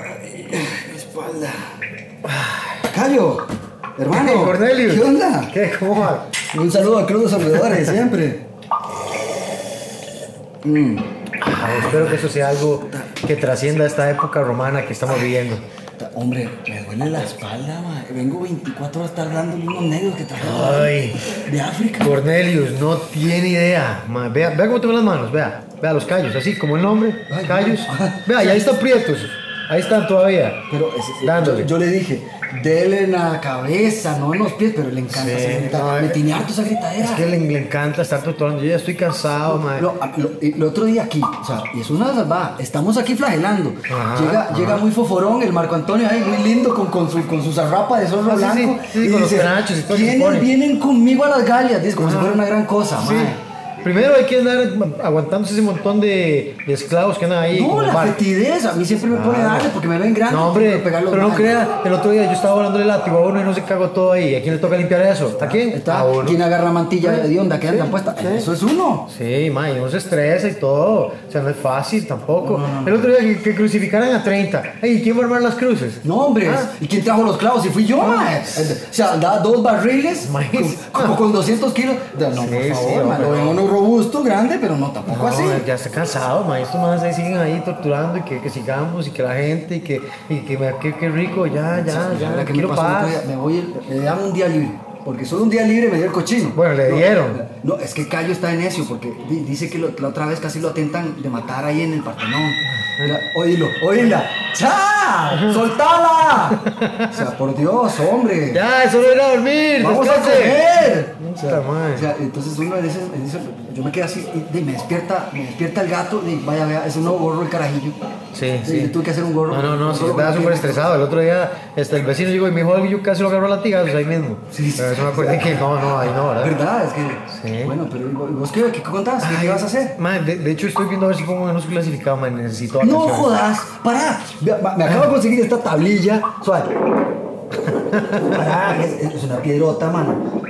Mi espalda. Cayo, hermano. Cornelius. ¿Qué onda? ¿Qué? ¿Cómo va? Un saludo a Cruz Olvidadores, siempre. Mm. Ah, espero que eso sea algo que trascienda esta época romana que estamos viviendo. Hombre, me duele la espalda, ma. Vengo 24 horas tardando unos negros que trajeron Ay, de África. Cornelius, no tiene idea. Ma, Vea, vea cómo tengo las manos, vea. Vea los callos, así como el nombre, Ay, callos. Vea, y ahí están prietos. Ahí están todavía. Pero Dándole. Yo, yo le dije, dele en la cabeza, no en los pies, pero le encanta Sí, esa no, Me eh. tiene harto esa gritadera. Es que le, le encanta estar torturando. Yo ya estoy cansado, ma. Lo, lo- el otro día aquí, o sea, y es una salvada, estamos aquí flagelando. Ajá, llega, ajá. llega muy foforón el Marco Antonio ahí, muy lindo, con, con, su, con su zarrapa de zorro Ah, sí, blanco. sí, sí, con los y todo ¿Quiénes pone". vienen conmigo a las galias? Dice, como si fuera una gran cosa, Sí. Primero hay que andar aguantándose ese montón de, de esclavos que andan ahí. No, la fetidez, a mí siempre me pone darle porque me ven grande. No, hombre, pero no crea, el otro día yo estaba volándole látigo a uno y no se cagó todo ahí. ¿A quién le toca limpiar eso? ¿A quién? Está, A uno. ¿Quién agarra mantilla de onda que Sí, andan puesta? sí. Eso es uno. Sí, ma, y uno se estresa y todo. O sea, no es fácil tampoco. El otro día que, que crucificaran a 30. Ey, ¿quién va a armar las cruces? No, hombre, Ah. ¿y quién trajo los clavos? Si fui yo, mae. O sea, andaba dos barriles, con- como con 200 kilos. No, por Sí, sí, favor, mae, hombre, robusto, grande, pero no tampoco No, así. ya está cansado, ma. Estos más ahí siguen ahí torturando y que, que sigamos y que la gente y que, y que qué, qué rico, ya, ya, ¿Sabes ya. la que me pasó día? Me voy, me dan un día libre. Porque solo un día libre me dio el cochino. Bueno, le dieron. No, es que Cayo está en necio porque di- dice que lo- la otra vez casi lo atentan de matar ahí en el Partenón. Oílo, oíla. ¡Cha! ¡Soltala! O sea, por Dios, hombre. Ya, solo ir a dormir. ¡Vamos a descanse. comer! O sea, o sea, entonces uno de esos, en eso, yo me quedé así y, me despierta, me despierta el gato y vaya, vea, es un nuevo gorro el carajillo. Sí, Y sí. tuve que hacer un gorro. No, no, no, sí, estaba súper estresado. El otro día este, el vecino llegó y me dijo algo y yo casi lo agarró a latigazos ahí mismo. Sí, sí. Pero eso me acordé que no, no, ahí no, ¿verdad? ¿Verdad? Es que. Sí. Bueno, pero ¿y vos- qué, qué contás? ¿Qué, qué vas a hacer? Man, de, de hecho estoy viendo a ver si pongo menos clasificado, man. Necesito No atención. jodas, pará. Va- Me acabo de conseguir esta tablilla. Suave. Pará, es, es una piedrota, mano.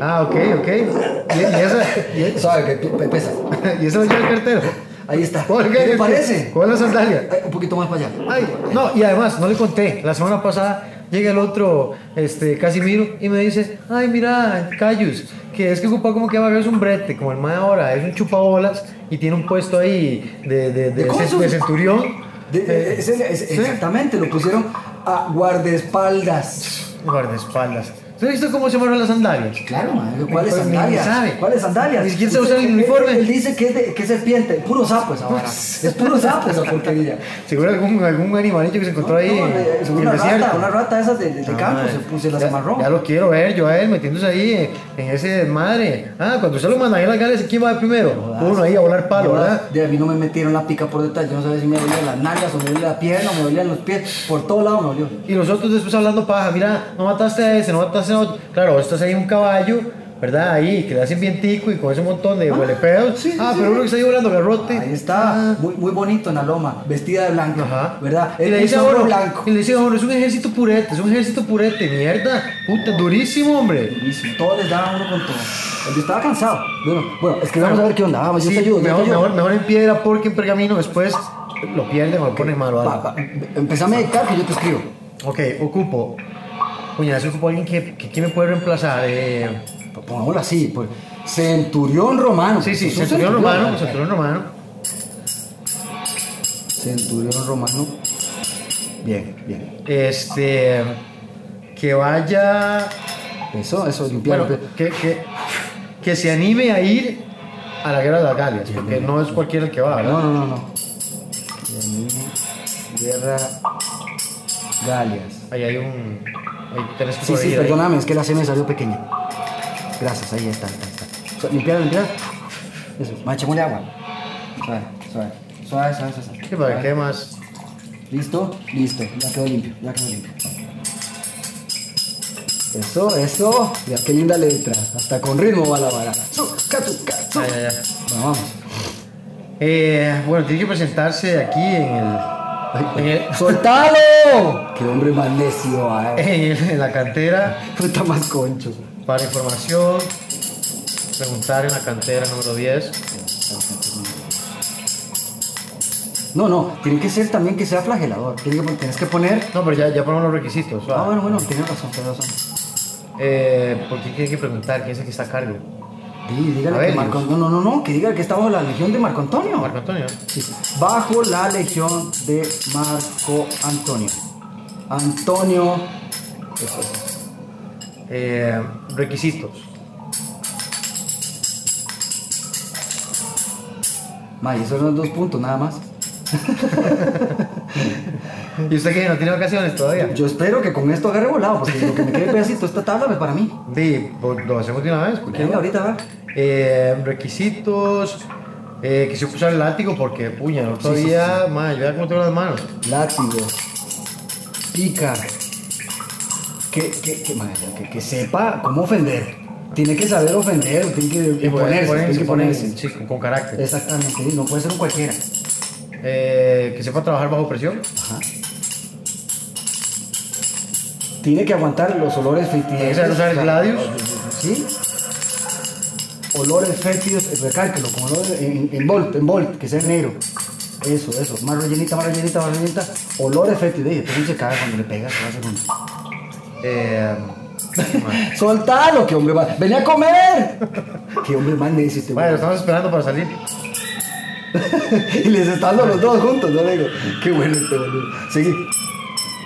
Ah, ok, ok. ¿Y, y esa? ¿Y, Suave, que pe- pesa. y esa la lleva el cartero? Ahí está. ¿Por ¿Qué te parece? ¿Cuál es la sandalia? Ay, un poquito más para allá. Ay, no, y además, no le conté. La semana pasada llega el otro, este, Casimiro, y me dice, ay, mira, Cayus, que es que ocupa como que va a ver un brete, como el más ahora, es un chupabolas y tiene un puesto ahí de, de, de, ¿De cónsul? de centurión. Exactamente, lo pusieron a guardaespaldas. Guardaespaldas. ¿Usted ha visto cómo se mueven las sandalias? Claro, man. ¿Cuáles Pues sandalias? sabe. ¿Cuáles sandalias? Ni siquiera se usa el uniforme. Él, dice que es, de, que es serpiente. Puro sapo esa vara. Es puro sapo esa porquería. Seguro algún, algún animalito que se encontró ahí No, en, el una rata, una rata esas de, de, de Ah, campo, se, las ya, amarró. ya lo quiero ver yo a él metiéndose ahí en, ese desmadre. Ah, cuando usted lo manda ahí a las gales, ¿quién va primero? Uno ahí a volar palo, ¿verdad? De a mí no me metieron la pica por detrás, yo no sabía si me dolían las nalgas o me dolía la pierna o me dolían los pies, por todos lados me dolió. Y nosotros después hablando paja, mira, no mataste a ese, no mataste a otro. Claro, ahí en un caballo, ¿verdad? Ahí, que le hacen bien tico y con ese montón de huelepedos. sí, sí, ah, sí. pero uno que está ahí volando garrote. Ahí está, Ah, muy, muy bonito en la loma, vestida de blanco, Ajá. ¿verdad? Y le dice uno, blanco. y le dice uno, es un ejército purete, es un ejército purete, mierda, puta, durísimo, hombre. Durísimo, Todos les daban uno con todo. Yo estaba cansado. Bueno, bueno, es que vamos a ver qué onda. Vamos, yo Sí, te ayudo. yo te mejor, ayudo. mejor, mejor en piedra porque en pergamino después lo pierden o lo ponen malo. Algo. va, empezame a dictar que yo te escribo. Ok, ocupo. Ocupo a alguien que, que, que me puede reemplazar. Eh, Pongámoslo así, pues. Centurión romano. sí, sí, centurión romano, centurión romano. Centurión romano. Bien, bien. Este. Que vaya. Eso, eso, limpiar. Bueno, que, que, que se anime a ir a la guerra de las Galias, porque no es cualquiera el que va, ¿verdad? No, no, no, no. Guerra Galias. Ahí hay un. Ahí tenés que Sí, sí, ahí. perdóname, es que la C me salió pequeña. Gracias, ahí está, está, está. Limpiar, limpiar. Eso, más echémosle agua. Suave, suave. Suave, suave, suave. Sí, para que más. ¿Listo? Listo, ya quedó limpio, ya quedó limpio. Eso, eso. Mira qué linda letra. Hasta con ritmo va la vara. Su, catu, catu. Ya, ya. Bueno, vamos. Eh, bueno, tiene que presentarse aquí en el. El- ¡Soltalo! ¡Qué hombre más necio, ah, eh. en el- en la cantera Puta más concho. para información. Preguntar en la cantera número 10. No, no, tiene que ser también que sea flagelador. Que, tienes que poner. No, pero ya, ya ponemos los requisitos. Ah, bueno, bueno, tienes razón, tienes razón. Eh, ¿Por qué tiene que preguntar quién es el que está a cargo? Dígale que Abelius. Marco No, no, no, no, que diga que está bajo la legión de Marco Antonio. Marco Antonio. Sí, bajo la legión de Marco Antonio. Antonio. Eso es. Eh, requisitos. May, esos son dos puntos nada más. ¿Y usted qué? ¿No tiene vacaciones todavía? Yo espero que con esto agarre volado, porque lo que me quede pedacito esta tabla es para mí. Sí, pues, lo hacemos de una vez. ¿por qué Venga, ahorita va. Eh, requisitos. Eh, quisiera usar el látigo porque, puña, el otro Sí, sí, día, madre, vea cómo tengo las manos. Látigo. Pica. Que, que, que, madre, que, que sepa cómo ofender. Tiene que saber ofender, tiene que pues, imponerse. ponerse, tiene que ponerse, sí, con, con carácter. Exactamente, sí, no puede ser un cualquiera. Eh, que sepa trabajar bajo presión. Ajá. Tiene que aguantar los olores fétidos. Tiene usar el gladius. ¿Sí? Olores fétidos, recálquelo, con olores en, en volt, en volt, que sea negro. Eso, eso, más rellenita, más rellenita, más rellenita. Olores fétidos, dije, tú se caga cuando le pegas, se va a hacer un... Eh. ¡Soltalo, que hombre más! ¡Venía a comer! ¡Qué hombre más necio este bueno, güey. estamos esperando para salir. Y les están dando los dos juntos, ¿no? Digo, qué bueno este boludo. Seguí.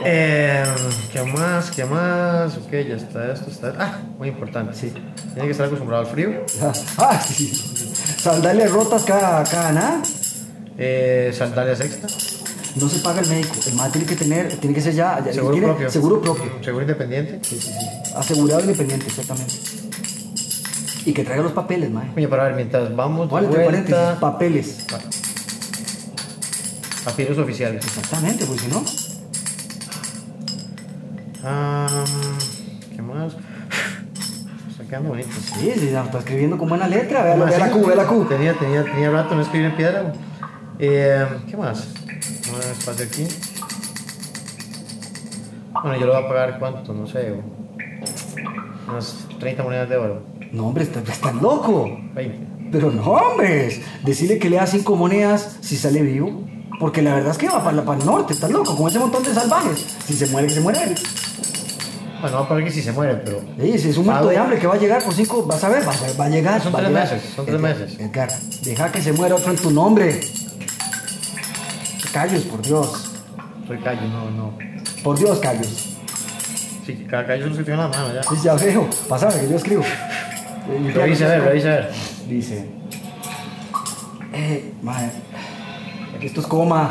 Eh, ¿Qué más? ¿Qué más? Ok, ya está esto, está... Ah, muy importante. Sí. Tiene que estar acostumbrado al frío. Ah, sí. Sandalias rotas cada, cada nada. Eh, sandalias extra. No se paga el médico. El más tiene que tener, tiene que ser ya, ya- Seguro tiene propio. Seguro propio. Seguro independiente. Sí, sí, sí. Asegurado independiente, exactamente. Y que traiga los papeles, mae. Oye, para ver, mientras vamos ¿Cuál paréntesis? vuelta... Papeles. Papiros oficiales. Exactamente, pues si no. Ah, ¿Qué más? Está quedando bonito. Sí, sí, está escribiendo con buena letra. Vea, vea la Q, vea la Q. Tenía, tenía, tenía rato no escribir en piedra. Eh, ¿Qué más? Más espacio aquí. Bueno, yo lo voy a pagar cuánto, no sé. Unas 30 monedas de oro. No, hombre, está, está loco. 20. Pero no, hombre. Decirle que le da cinco monedas si sale vivo. Porque la verdad es que va para, el norte, está loco, con ese montón de salvajes. Si se muere, que se muere él. Bueno, va a pagar que si se muere, pero. Ey, si es un muerto de hambre que va a llegar por cinco, vas a ver, va, a- va a llegar. Son va tres llegar. meses, son tres Edgar, meses. Edgar, deja que se muera otro en tu nombre. Callos, por Dios. Soy callo, no, no. Por Dios, Callos. Sí, que cada callo es lo que en la mano ya. Sí, ya veo. Pásame, que yo escribo. Revisa a ver, revisa a ver. Dice. Eh, madre. Esto es coma.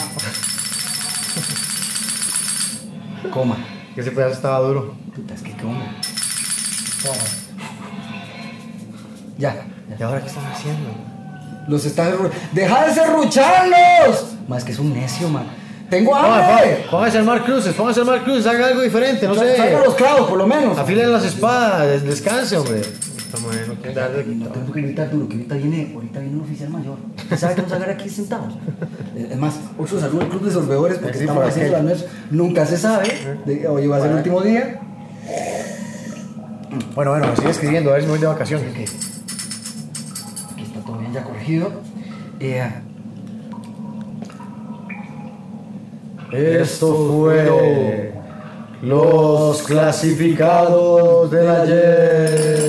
Coma. Que ese pedazo estaba duro. Puta, es que coma. Ya. ¿Y ahora qué están haciendo? Los están. ¡Deja de serrucharlos! Más que es un necio, man. ¡Tengo hambre! Póngase al Mar Cruces, póngase al Mar Cruces, haga algo diferente, no sé. Saca los clavos, por lo menos. Afilen las espadas, des- descanse, hombre. Esta madre no quiere dar de No tengo que gritar duro, que ahorita viene, ahorita viene un oficial mayor. ¿Sabe que vamos a ver aquí sentados? Eh, Es más, otro saludo al club de sorbedores porque Sí, estamos haciendo la nuez. Nunca se sabe. de- hoy va a ser el último día. Bueno, bueno, sigue escribiendo, a ver si me voy de vacaciones. Aquí está todo bien ya corregido. Eh, Esto fue los clasificados del ayer.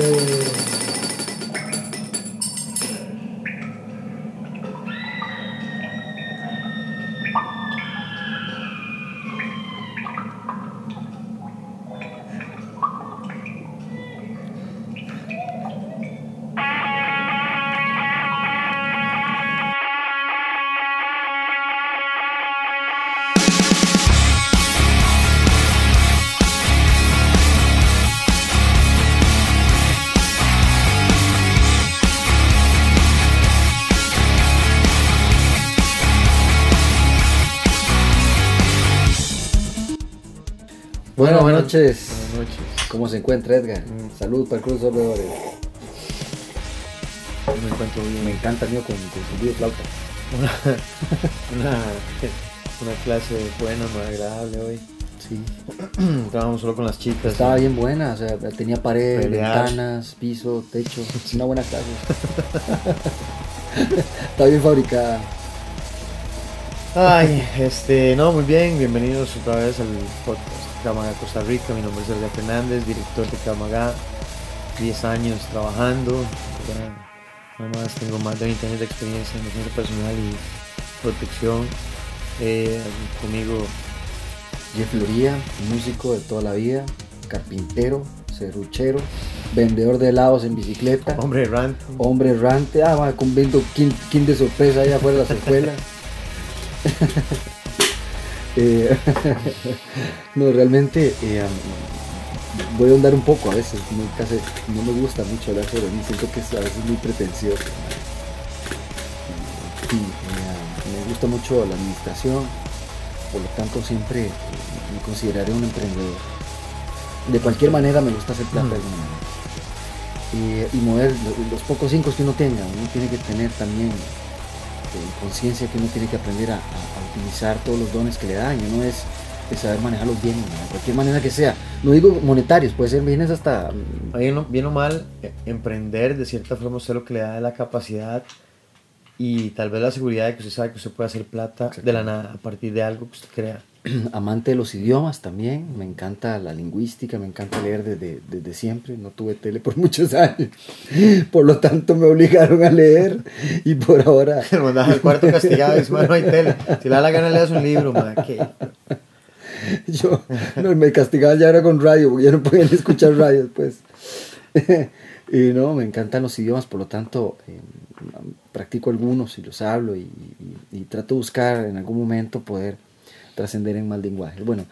Noches. Buenas noches. ¿Cómo se encuentra Edgar? Mm. Salud para el Cruz Sorbedores. Me encuentro bien. Me encanta el mío con, con de flauta. Una, una clase buena, muy agradable hoy. Sí. Estábamos solo con las chicas. Estaba bien buena, o sea, tenía pared, Pelear. ventanas, piso, techo. Una buena clase. Está bien fabricada. Ay, este, no, muy bien, bienvenidos otra vez al podcast Camaga Costa Rica. Mi nombre es Sergio Fernández, director de Camaga, 10 años trabajando. Además, tengo más de 20 años de experiencia en defensa personal y protección. Eh, conmigo, Jeff Loría, músico de toda la vida, carpintero, serruchero, vendedor de helados en bicicleta, hombre rant. hombre errante, ah, va, con viendo kin, kin de sorpresa allá afuera de las escuelas. Eh, no, realmente eh, voy a andar un poco a veces, no, me gusta mucho hablar sobre mí, siento que es a veces muy pretencioso. Sí, eh, me gusta mucho la administración, por lo tanto siempre me consideraré un emprendedor. De cualquier manera me gusta hacer plata de alguna manera. Eh, y mover lo- los pocos cinco que uno tenga, uno tiene que tener también conciencia que uno tiene que aprender a, a- a utilizar todos los dones que le dan, y uno es, es saber manejarlos bien, ¿no? de cualquier manera que sea. No digo monetarios, puede ser bienes hasta... mm, Bien o, bien o mal, eh, emprender de cierta forma usted lo que le da la capacidad y tal vez la seguridad de que usted sabe que usted puede hacer plata de la nada a partir de algo que usted crea. amante de los idiomas también, me encanta la lingüística, me encanta leer desde, desde siempre, no tuve tele por muchos años, por lo tanto me obligaron a leer y por ahora... Mandaba al cuarto castigado y dice, "Ma, no hay tele. Si le da la gana, le das un libro, ma, ¿qué? Yo no, me castigaban ya era con radio, porque ya no podían escuchar radio después. y no, me encantan los idiomas, por lo tanto, eh, practico algunos y los hablo y, y- y trato de buscar en algún momento poder trascender en mal lenguaje. Bueno,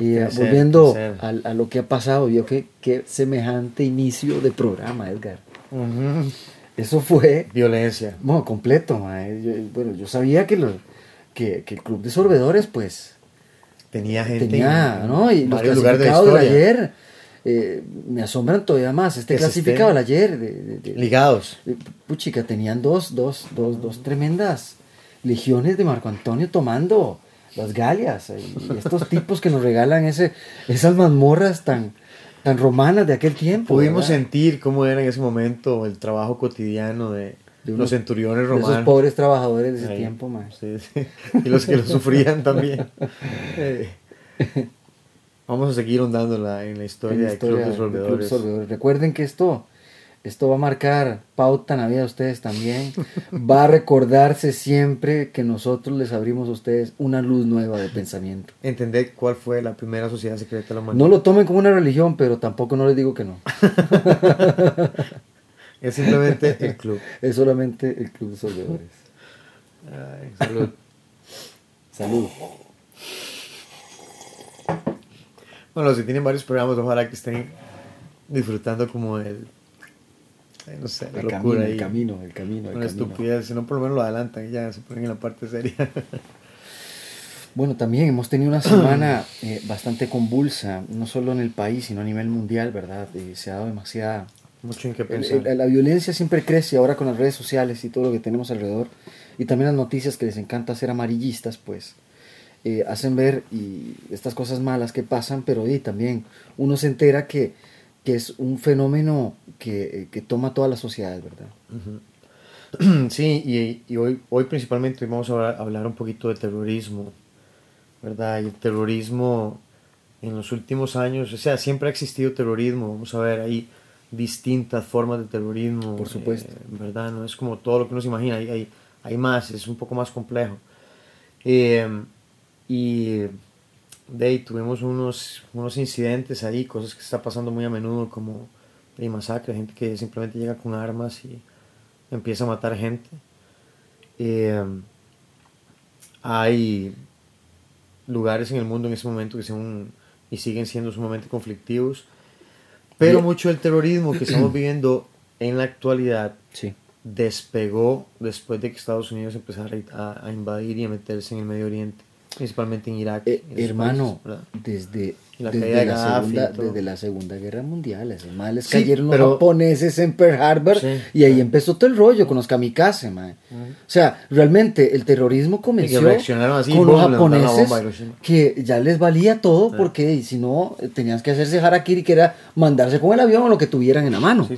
Uy, eh, volviendo a, lo que ha pasado, vio que, que semejante inicio de programa, Edgar. Eso fue Violencia. bueno, completo, mae. Yo- bueno, yo sabía que, lo- que, que el club de sorbedores, pues, Tenía gente tenía, en ¿no? Y los de clasificados historia. ayer eh, me asombran todavía más. Este Que clasificado del ayer, de, de- de- Ligados. de- puchica, tenían dos, dos, dos, dos tremendas legiones de Marco Antonio tomando las galias. eh, Y estos tipos que nos regalan ese, esas mazmorras tan, tan romanas de aquel tiempo. Pudimos ¿verdad? sentir cómo era en ese momento el trabajo cotidiano de, De los unos- centuriones de esos romanos. pobres trabajadores de ese Ahí. tiempo, mae. Sí, sí. Y los que lo sufrían también. Eh, Vamos a seguir ahondándola en la historia, en la del Club de historia Club de Sorbedores. Sorbedores. Recuerden que esto, esto va a marcar pauta en la vida de ustedes también. Va a recordarse siempre que nosotros les abrimos a ustedes una luz nueva de pensamiento. Entender cuál fue la primera sociedad secreta de la humanidad. No lo tomen como una religión, pero tampoco no les digo que no. Es simplemente el club. Es solamente el Club de Sorbedores. Ay, salud. Salud. Bueno, que tienen varios programas, ojalá que estén disfrutando como el. No sé, la El locura camino, ahí. el camino, el camino, el Una camino. estupidez, si no por lo menos lo adelantan y ya se ponen en la parte seria. Bueno, también hemos tenido una semana eh, bastante convulsa, no solo en el país, sino a nivel mundial, ¿verdad? Eh, se ha dado demasiada Mucho en qué pensar. la violencia siempre crece ahora con las redes sociales y todo lo que tenemos alrededor. Y también las noticias que les encanta ser amarillistas, pues eh, hacen ver y estas cosas malas que pasan, pero y también uno se entera que, que es un fenómeno que, eh, que toma todas las sociedades, ¿verdad? Sí, y, y hoy, hoy principalmente vamos a hablar, hablar un poquito de terrorismo, ¿verdad? Y el terrorismo en los últimos años, o sea, siempre ha existido terrorismo, vamos a ver, hay distintas formas de terrorismo. Por supuesto. eh, ¿Verdad? No es como todo lo que uno se imagina, hay, hay, hay más, es un poco más complejo. Eh, y de ahí tuvimos unos, unos incidentes ahí, cosas que está pasando muy a menudo, como de masacre, gente que simplemente llega con armas y empieza a matar gente. Eh, hay lugares en el mundo en ese momento que son y siguen siendo sumamente conflictivos, pero mucho del terrorismo que estamos viviendo en la actualidad Sí. despegó después de que Estados Unidos empezara a, a invadir y a meterse en el Medio Oriente, principalmente en Irak. Eh, hermano, desde la desde, la segunda, todo. desde la Segunda Guerra Mundial. Esos males Sí, cayeron los japoneses en Pearl Harbor Sí. y ahí empezó todo el rollo con los kamikaze. O sea, realmente el terrorismo comenzó así, con los la japoneses bomba que ya les valía todo porque y si no tenían que hacerse harakiri que era mandarse con el avión o lo que tuvieran en la mano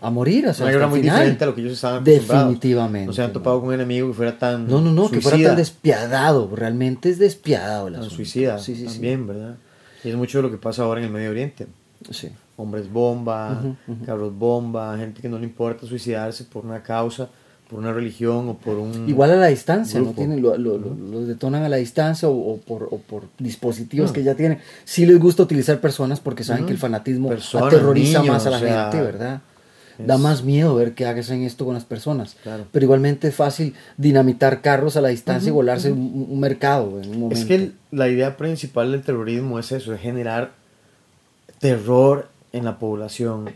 a morir, o sea, Una guerra muy final. diferente a lo que ellos estaban. Definitivamente, No se han topado con un enemigo que fuera tan No, no, no, que fuera tan despiadado, realmente es despiadado asunto. suicida sí. también, ¿verdad? Y es mucho de lo que pasa ahora en el Medio Oriente. Sí. Hombres bomba, cabros bomba, gente que no le importa suicidarse por una causa, por una religión o por un... Igual a la distancia, ¿no? grupo. Tienen, lo, lo- lo- detonan a la distancia o, o por, o por dispositivos que ya tienen. Sí les gusta utilizar personas porque saben que el fanatismo aterroriza niños, más a la o sea, gente, ¿verdad? Es- Da más miedo ver que hagan esto con las personas. Claro. Pero igualmente es fácil dinamitar carros a la distancia y volarse un, un mercado en un momento. Es que el- la idea principal del terrorismo es eso, es generar terror en la población.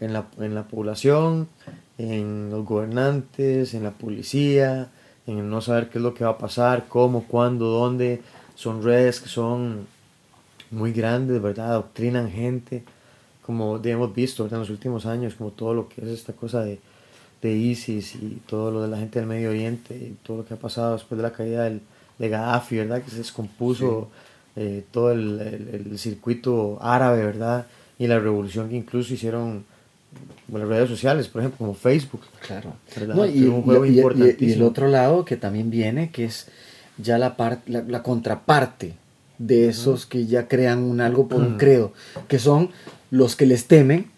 En la, en la población, en los gobernantes, en la policía, en el no saber qué es lo que va a pasar, cómo, cuándo, dónde. Son redes que son muy grandes, ¿verdad? Adoctrinan gente, como hemos visto en los últimos años, como todo lo que es esta cosa de, de ISIS y todo lo de la gente del Medio Oriente y todo lo que ha pasado después de la caída del, de Gaddafi, ¿verdad? Que se descompuso eh, todo el, el- el circuito árabe, ¿verdad? Y la revolución que incluso hicieron bueno, las redes sociales, por ejemplo, como Facebook. Claro. No, y, un juego y- y- y- el otro lado que también viene, que es ya la, par- la, la contraparte de esos que ya crean un algo por un credo, que son los que les temen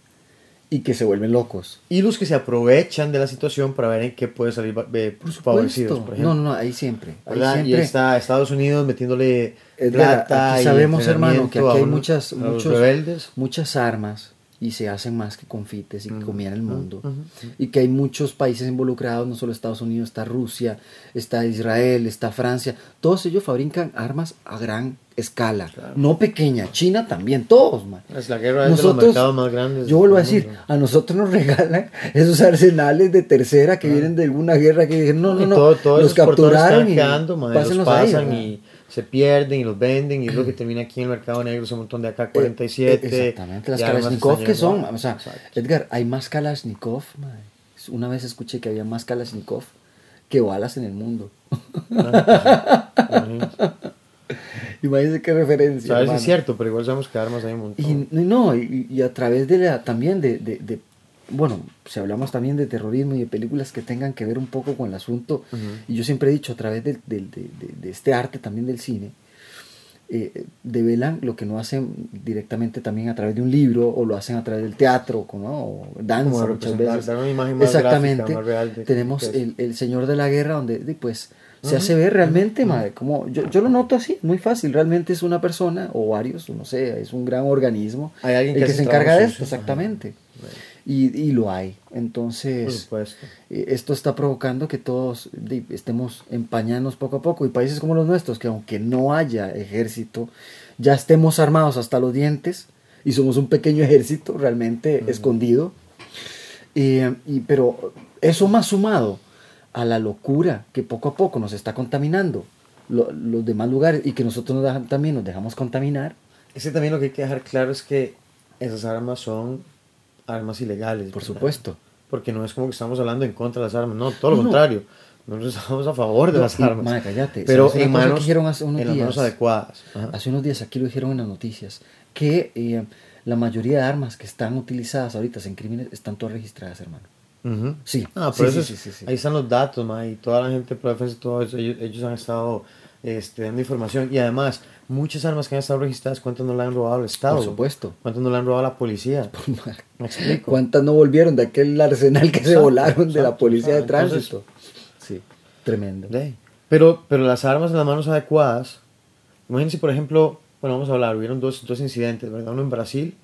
y que se vuelven locos. Y los que se aprovechan de la situación para ver en qué puede salir eh, favorecidos, por ejemplo. No, no, ahí siempre. Ahí ¿verdad? siempre Y está Estados Unidos metiéndole plata aquí y sabemos, hermano, que aquí hay muchas, muchos, rebeldes. muchas armas y se hacen más que confites y que comían el mundo. Y que hay muchos países involucrados, no solo Estados Unidos, está Rusia, está Israel, está Francia. Todos ellos fabrican armas a gran escala, no pequeña. China también, todos, man. Es la guerra es de los mercados más grandes. yo vuelvo a decir, mundo. a nosotros nos regalan esos arsenales de tercera que vienen de alguna guerra que dijeron, no, no, no, todo- todos los capturaron y quedando, los ahí, pasan y se pierden y los venden y es lo que termina aquí en el mercado negro, ese montón de AK-47. Eh, Exactamente, las Kalashnikov que son, o sea, Exacto. Edgar, hay más Kalashnikov. Una vez escuché que había más Kalashnikov que balas en el mundo. Imagínate. Imagínense qué referencia. Sabes, hermano. es cierto, pero igual sabemos que armas hay un montón. Y y no, y, y a través de la, también de, de- de- bueno, si hablamos también de terrorismo y de películas que tengan que ver un poco con el asunto, y yo siempre he dicho, a través del- de, de- de este arte también del cine, eh, develan lo que no hacen directamente también a través de un libro o lo hacen a través del teatro ¿no? o danza muchas veces. una imagen más exactamente. gráfica, más real de- tenemos de- el, el señor de la guerra donde de, pues se hace ver realmente madre, como yo, yo lo noto así muy fácil realmente es una persona o varios no sé es un gran organismo Hay alguien el que que hace se encarga de esto exactamente y, y lo hay. Entonces eh, esto está provocando que todos estemos empañándonos poco a poco. Y países como los nuestros que aunque no haya ejército ya estemos armados hasta los dientes y somos un pequeño ejército realmente escondido. Eh, y, pero eso más sumado a la locura que poco a poco nos está contaminando lo- los demás lugares y que nosotros nos dejan- también nos dejamos contaminar. Es que también lo que hay que dejar claro es que esas armas son armas ilegales. por ¿verdad? supuesto Porque no es como que estamos hablando en contra de las armas, no, todo lo No, contrario. Nosotros estamos a favor de No, las y, armas. madre, cállate, pero ¿sabes en manos, hace unos en las manos días? adecuadas. Ajá. Hace unos días aquí lo dijeron en las noticias que eh, la mayoría de armas que están utilizadas ahorita en crímenes están todas registradas, hermano. Ujú. Sí, Ah, pero sí, eso sí, sí, ahí están los datos, ma, y toda la gente defensa, todo eso, ellos, ellos han estado este, dando información. Y además, muchas armas que han estado registradas, ¿cuántas no le han robado al Estado? Por supuesto. ¿Cuántas no le han robado a la policía? ¿Me explico? ¿Cuántas no volvieron de aquel arsenal que se Exacto, volaron de la exacto, policía de exacto. tránsito? Sí, tremendo. De. Pero, pero las armas en las manos adecuadas, imagínense, por ejemplo, bueno, vamos a hablar, hubieron dos, dos incidentes, ¿verdad? Uno en Brasil,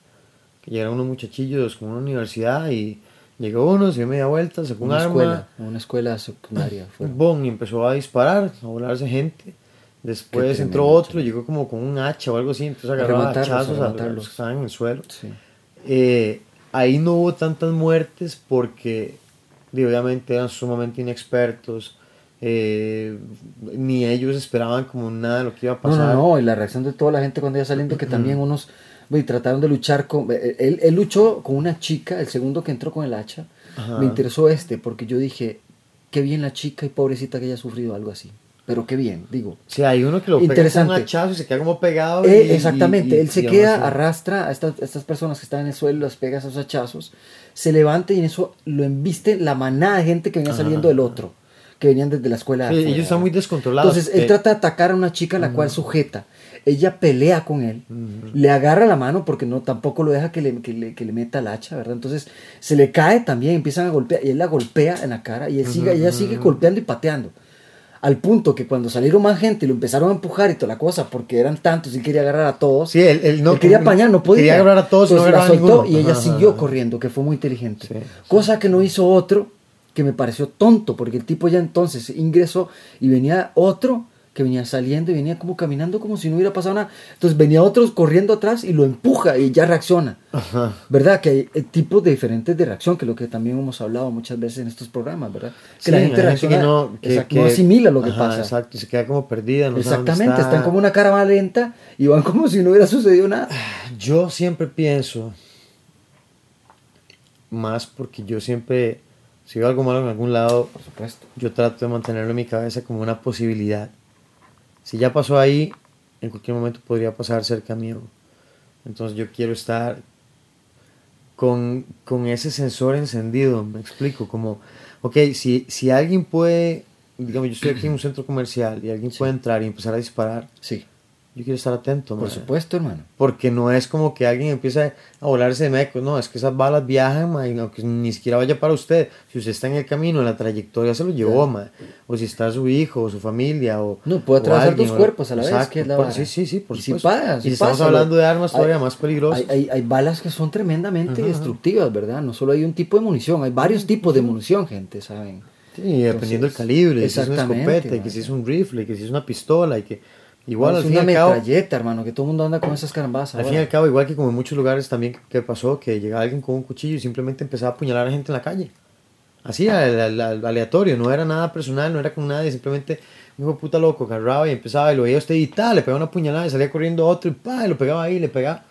que llegaron unos muchachillos con una universidad y llegó uno, se dio media vuelta, sacó un Una arma, escuela, una escuela secundaria. fue. boom, y empezó a disparar, a volarse gente. Después entró otro, llegó como con un hacha o algo así, entonces agarraba rematarlos, a hachazos a, los que estaban en el suelo. Sí. Eh, ahí no hubo tantas muertes porque obviamente eran sumamente inexpertos, eh, ni ellos esperaban como nada de lo que iba a pasar. no, no, y la reacción de toda la gente cuando iba saliendo, que también unos güey, trataron de luchar con... eh, Él, él luchó con una chica, el segundo que entró con el hacha. Ajá. Me interesó este, porque yo dije, qué bien la chica y pobrecita que haya sufrido algo así. Pero qué bien, digo. Sí, hay uno que lo pega con Interesante. un y se queda como pegado. Eh, y- exactamente, y- él se queda, arrastra a estas, a estas personas que están en el suelo, las pega esos hachazos, se levanta y en eso lo embiste la manada de gente que venía Ajá. saliendo del otro, que venían desde la escuela. Sí, ellos están muy descontrolados. Entonces él eh, trata de atacar a una chica la cual sujeta. Ella pelea con él, le agarra la mano porque no tampoco lo deja que le, que le, que le meta el hacha, ¿verdad? Entonces se le cae también, empiezan a golpear y él la golpea en la cara y él sigue, ella sigue golpeando y pateando. Al punto que cuando salieron más gente y lo empezaron a empujar y toda la cosa, porque eran tantos y quería agarrar a todos. Sí, él, él no Él quería apañar, no podía. Quería agarrar a todos y no Entonces la a y ella Ajá, siguió ajá. corriendo, que fue muy inteligente. Sí. Cosa que no hizo otro, que me pareció tonto, porque el tipo ya entonces ingresó y venía otro que venía saliendo y venía como caminando como si no hubiera pasado nada. Entonces venía otro corriendo atrás y lo empuja y ya reacciona. Ajá. ¿Verdad? Que hay eh, tipos de diferentes de reacción, que es lo que también hemos hablado muchas veces en estos programas, ¿verdad? Que Sí, la gente reacciona, que no, que- exacto, que- no asimila lo que Ajá, pasa. Exacto, se queda como perdida. No Exactamente, está. están como una caravana lenta y van como si no hubiera sucedido nada. Yo siempre pienso, más porque yo siempre, si veo algo malo en algún lado, Por supuesto. yo trato de mantenerlo en mi cabeza como una posibilidad. Si ya pasó ahí, en cualquier momento podría pasar cerca mío. Entonces yo quiero estar con, con ese sensor encendido, me explico, como, ok, si, si alguien puede, digamos, yo estoy aquí en un centro comercial y alguien puede entrar y empezar a disparar, Sí, yo quiero estar atento. por supuesto, hermano. Porque no es como que alguien empiece a volarse de meco, no, es que esas balas viajan, ma, y aunque ni siquiera vaya para usted. Si usted está en el camino, en la trayectoria se lo llevó, ma. o si está su hijo o su familia, o. No, puede atravesar dos cuerpos a la vez, que es la. Sí, sí, sí, por y si supuesto. pasa, y si si estamos pasa, hablando de armas todavía hay- más peligrosas. Hay, hay, hay balas que son tremendamente destructivas, ¿verdad? No solo hay un tipo de munición, hay varios tipos de munición, gente, ¿saben? Sí, dependiendo del calibre, si es una escopeta, y que si es un rifle, y que si es una pistola, y que. Igual, No, al es fin y al cabo. metralleta, hermano, que todo el mundo anda con esas carambas. Al fin y al cabo, igual que como en muchos lugares también que pasó, que llegaba alguien con un cuchillo y simplemente empezaba a apuñalar a gente en la calle. Así, al- al- al- aleatorio, no era nada personal, no era con nadie, simplemente un hijo de puta loco agarraba y empezaba y lo veía usted y tal, le pegaba una puñalada y salía corriendo otro y pa, y lo pegaba ahí, le pegaba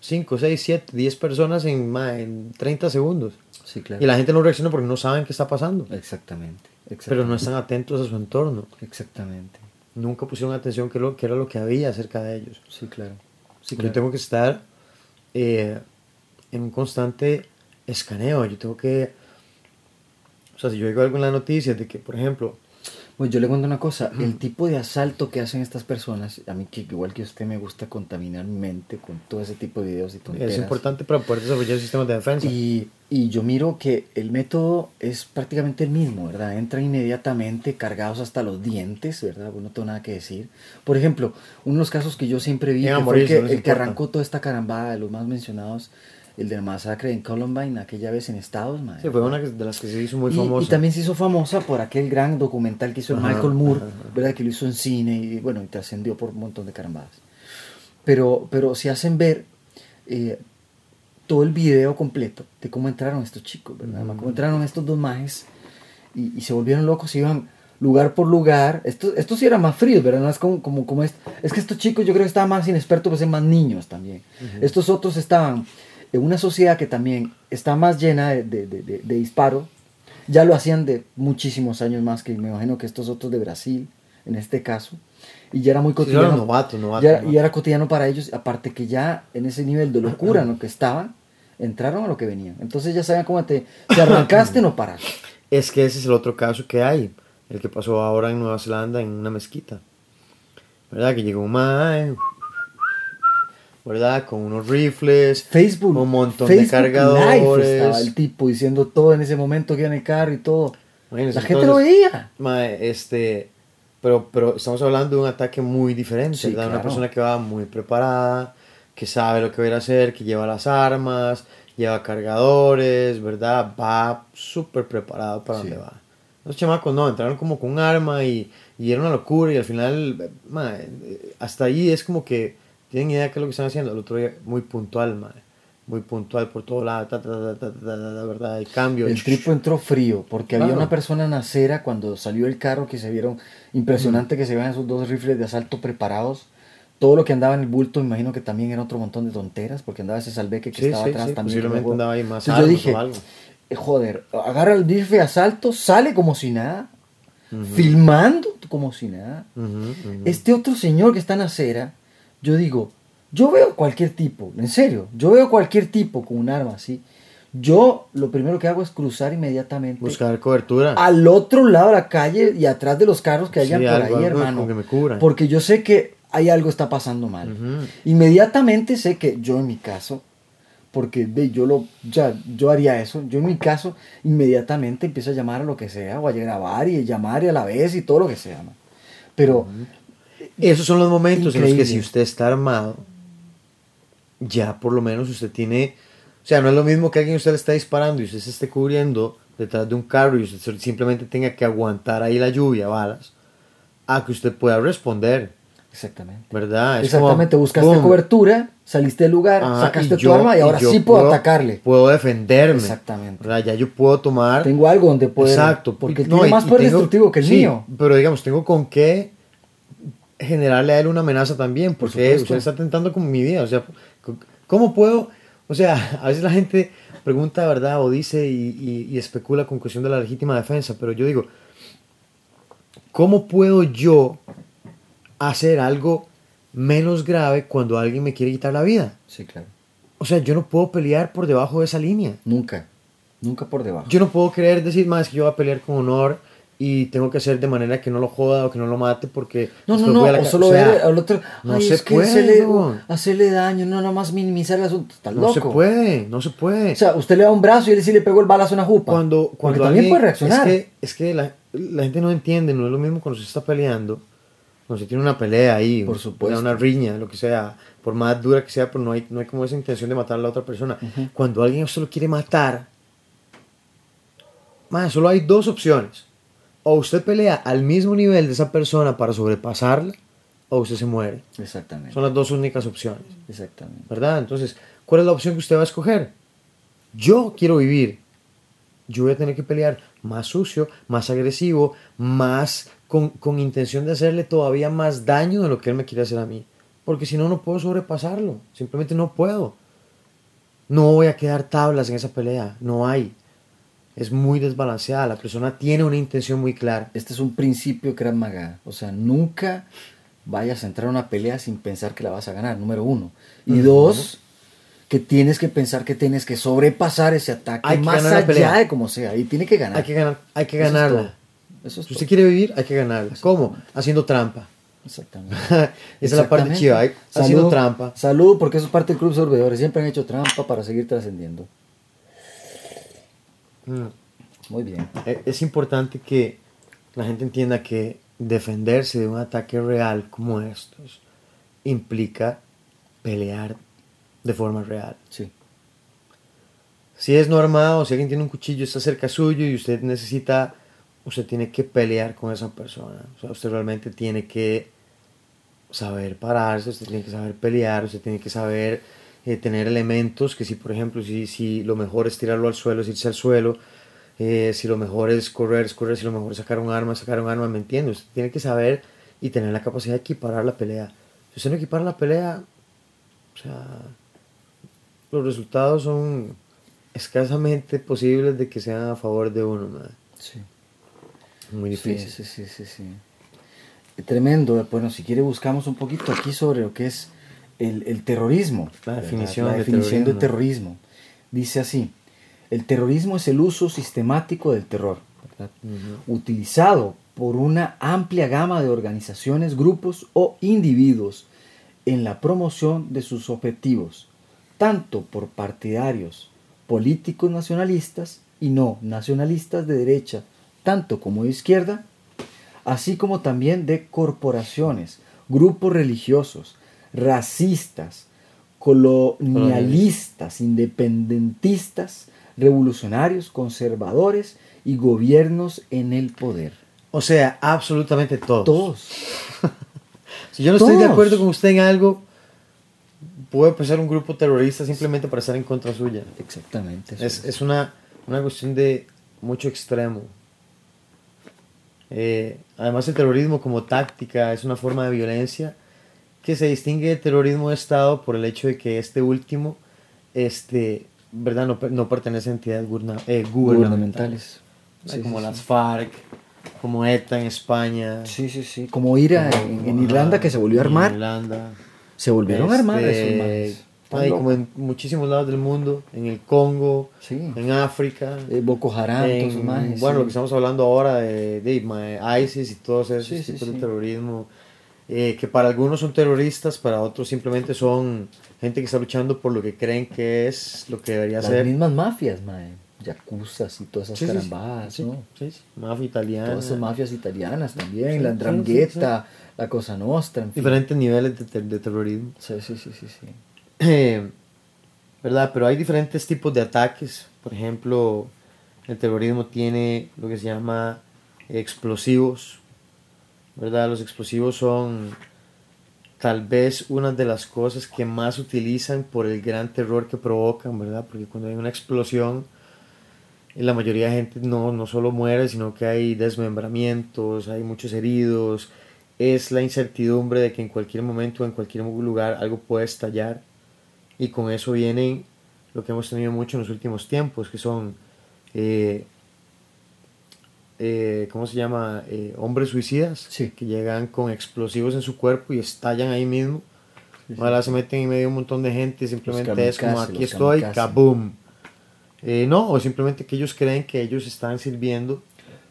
5, 6, 7, 10 personas en, ma, en 30 segundos. Sí, claro. Y la gente no reacciona porque no saben qué está pasando, Exactamente, exactamente. pero no están atentos a su entorno. Exactamente. Nunca pusieron atención que, lo, que era lo que había acerca de ellos. Sí, claro. Sí, Yo claro. tengo que estar eh, en un constante escaneo. Yo tengo que. O sea, si yo digo algo en las noticias de que, por ejemplo, Pues yo le cuento una cosa, el tipo de asalto que hacen estas personas, a mí que igual que usted me gusta contaminar mi mente con todo ese tipo de videos y tonteras. es importante para poder desarrollar sistemas de defensa. Y, y yo miro que el método es prácticamente el mismo, ¿verdad? Entran inmediatamente cargados hasta los dientes, ¿verdad? Bueno, no tengo nada que decir. Por ejemplo, uno de los casos que yo siempre vi, que a fue el que, no el que arrancó toda esta carambada de los más mencionados, el de la masacre en Columbine, aquella vez en Estados, madre. Sí, fue una de las que se hizo muy y, famosa. y también se hizo famosa por aquel gran documental que hizo Ajá, Michael Moore, ajá, ajá. ¿verdad? Que lo hizo en cine y bueno, y trascendió por un montón de carambadas. Pero, pero se hacen ver eh, todo el video completo de cómo entraron estos chicos, ¿verdad? Cómo entraron estos dos majes y, y se volvieron locos, iban lugar por lugar. Estos, estos sí eran más fríos, ¿verdad? No es como, como, como es, es que estos chicos yo creo que estaban más inexpertos, pues eran más niños también. Estos otros estaban en una sociedad que también está más llena de, de, de, de- disparo. Ya lo hacían de muchísimos años más que me imagino que estos otros de Brasil, en este caso. Y ya era muy cotidiano. ya- y era cotidiano para ellos, aparte que ya en ese nivel de locura en lo que estaban, entraron a lo que venían. Entonces ya sabían cómo te, te arrancaste, no paras. Es que ese es el otro caso que hay, el que pasó ahora en Nueva Zelanda en una mezquita. ¿Verdad? Que llegó un mae, ¿verdad? Con unos rifles, Facebook, un montón Facebook de cargadores. Live estaba el tipo diciendo todo en ese momento que iba en el carro y todo. Imagínense, La gente lo veía. mae, este, pero, pero estamos hablando de un ataque muy diferente, Sí, ¿verdad? Una persona que va muy preparada, que sabe lo que va a ir a hacer, que lleva las armas, lleva cargadores, ¿verdad? Va súper preparado para Sí. donde va. Los chamacos no, entraron como con un arma y, y era una locura y al final, mae, eh, hasta ahí es como que tienen idea de qué es lo que están haciendo. El otro día, muy puntual, mae. muy puntual por todo lado, ta, ta, ta, verdad, el cambio. El tripo entró frío porque había una persona en acera cuando salió el carro que se vieron impresionante que se vean esos dos rifles de asalto preparados. Todo lo que andaba en el bulto, me imagino que también era otro montón de tonteras porque andaba ese salveque que Sí, estaba sí, atrás sí, también. posiblemente andaba ahí más Entonces yo dije, o algo. eh, joder, agarra el rifle de asalto, sale como si nada, filmando como si nada. Ujú, ujú. Este otro señor que está en acera, yo digo, yo veo cualquier tipo, en serio, yo veo cualquier tipo con un arma así. Yo lo primero que hago es cruzar inmediatamente Buscar cobertura. al otro lado de la calle y atrás de los carros que hayan Sí, por algo, ahí, algo hermano. con que me cubran. Porque yo sé que hay algo está pasando mal. Ujú. Inmediatamente sé que yo en mi caso, porque ve, yo lo, ya, yo haría eso, yo en mi caso inmediatamente empiezo a llamar a lo que sea, o a grabar y llamar y a la vez y todo lo que sea. ¿no? Pero Esos son los momentos en los que Increíble. si usted está armado, ya por lo menos usted tiene... O sea, no es lo mismo que alguien usted le está disparando y usted se esté cubriendo detrás de un carro y usted simplemente tenga que aguantar ahí la lluvia, balas, a que usted pueda responder, exactamente. ¿verdad? Es como, Exactamente, buscaste boom. cobertura, saliste del lugar, Ajá, sacaste y tu yo- arma y ahora yo sí puedo, atacarle. Puedo defenderme. Exactamente. ¿verdad? Ya yo puedo tomar... Tengo algo donde poder. Exacto. Porque No, tiene y- más y poder destructivo que el sí, mío. Pero digamos, tengo con qué generarle a él una amenaza también, porque usted está tentando con mi vida. O sea, ¿cómo puedo? O sea, a veces la gente pregunta, ¿verdad? O dice y, y- y especula con cuestión de la legítima defensa, pero yo digo, ¿cómo puedo yo hacer algo menos grave cuando alguien me quiere quitar la vida? Sí, claro. O sea, yo no puedo pelear por debajo de esa línea. Nunca. Nunca por debajo. Yo no puedo querer decir más que yo voy a pelear con honor y tengo que hacer de manera que no lo joda o que no lo mate porque No, no, no, voy a la o solo o sea, ver al otro. no ay, se es que puede, hacerle, no. hacerle daño, no, nada más minimizar el asunto. Está no loco. se puede, no se puede. O sea, usted le da un brazo y él sí le pegó el balazo a una jupa. cuando Porque cuando también alguien- puede reaccionar. Es que, es que la, la gente no entiende, no es lo mismo cuando se está peleando, cuando se tiene una pelea ahí, Por supuesto. una riña, lo que sea, por más dura que sea, pero no hay, no hay como esa intención de matar a la otra persona. Cuando alguien solo quiere matar, man, solo hay dos opciones. O usted pelea al mismo nivel de esa persona para sobrepasarla, o usted se muere. Exactamente. Son las dos únicas opciones. Exactamente. ¿verdad? Entonces, ¿cuál es la opción que usted va a escoger? Yo quiero vivir. Yo voy a tener que pelear más sucio, más agresivo, más con, con intención de hacerle todavía más daño de lo que él me quiere hacer a mí. Porque si no, no puedo sobrepasarlo. Simplemente no puedo. No voy a quedar tablas en esa pelea. No hay. Es muy desbalanceada. La persona tiene una intención muy clara. Este es un principio Krav Maga. O sea, nunca vayas a entrar a una pelea sin pensar que la vas a ganar, número uno. Y dos, que tienes que pensar que tienes que sobrepasar ese ataque Hay que más ganar allá pelea. de como sea. Y tiene que ganar. Hay que, ganar, hay que Eso es ganarla. todo. Eso es Si usted quiere vivir, hay que ganarla. ¿Cómo? Haciendo trampa. Exactamente. Esa es la parte chiva, ¿eh? haciendo trampa. Salud, porque eso es parte del club sorbedores. Siempre han hecho trampa para seguir trascendiendo. Mm. Muy bien. Eh, Es importante que la gente entienda que defenderse de un ataque real como estos implica pelear de forma real. Sí. Si es no armado, si alguien tiene un cuchillo, está cerca suyo y usted necesita, usted tiene que pelear con esa persona. O sea, usted realmente tiene que saber pararse, usted tiene que saber pelear, usted tiene que saber eh, tener elementos que si, por ejemplo, si, si lo mejor es tirarlo al suelo, es irse al suelo, eh, si lo mejor es correr, es correr, si lo mejor es sacar un arma, sacar un arma, ¿me entiende? Usted tiene que saber y tener la capacidad de equiparar la pelea. Si usted no equipara la pelea, o sea, los resultados son escasamente posibles de que sean a favor de uno, man. Sí. Muy Sí, difícil. sí, sí, sí, sí. Tremendo. Bueno, si quiere buscamos un poquito aquí sobre lo que es el, el terrorismo. La definición La de definición de terrorismo. terrorismo. Dice así, el terrorismo es el uso sistemático del terror, utilizado por una amplia gama de organizaciones, grupos o individuos en la promoción de sus objetivos, tanto por partidarios políticos nacionalistas y no nacionalistas de derecha, tanto como de izquierda, así como también de corporaciones, grupos religiosos, racistas, colonialistas, independentistas, revolucionarios, conservadores y gobiernos en el poder. O sea, absolutamente todos. Todos. Si yo no estoy de acuerdo con usted en algo, puede empezar un grupo terrorista simplemente para estar en contra suya. Exactamente. Es, es una, una cuestión de mucho extremo. Eh, además el terrorismo como táctica es una forma de violencia que se distingue del terrorismo de Estado por el hecho de que este último este, ¿verdad? No, no pertenece a entidades gurna- eh, gubernamentales. como sí, las sí. FARC, como ETA en España. Sí, sí, sí. Como IRA en, en Irlanda que se volvió a En armar. Irlanda. Se volvieron a armar Este, esos. Están ay, como en muchísimos lados del mundo, en el Congo, Sí. en África. Eh, Boko Haram, en- todos manes, bueno, sí. lo que estamos hablando ahora de, ISIS y todos esos Sí, sí, tipos de sí. terrorismo, eh, que para algunos son terroristas, para otros simplemente son gente que está luchando por lo que creen que es lo que debería Las ser. mismas mafias, mae. Yacuzas y todas esas Sí, sí, sí. carambadas, Sí, ¿no? sí, sí. Mafia italiana. Todas esas mafias italianas también, la sí, Ndrangheta, la Cosa Nostra, en fin. Diferentes niveles de, de terrorismo. Sí, sí, sí, sí, sí. Eh, ¿Verdad? Pero hay diferentes tipos de ataques. Por ejemplo, el terrorismo tiene lo que se llama explosivos. ¿Verdad? Los explosivos son tal vez una de las cosas que más utilizan por el gran terror que provocan, ¿verdad? Porque cuando hay una explosión, la mayoría de gente no, no solo muere, sino que hay desmembramientos, hay muchos heridos. Es la incertidumbre de que en cualquier momento, en cualquier lugar, algo puede estallar. Y con eso vienen lo que hemos tenido mucho en los últimos tiempos, que son, eh, eh, ¿cómo se llama? Eh, hombres suicidas, Sí. que llegan con explosivos en su cuerpo y estallan ahí mismo. Sí, sí, Ojalá se meten en medio de un montón de gente y simplemente es como aquí estoy, kamikaze. kaboom. Eh, no, o simplemente que ellos creen que ellos están sirviendo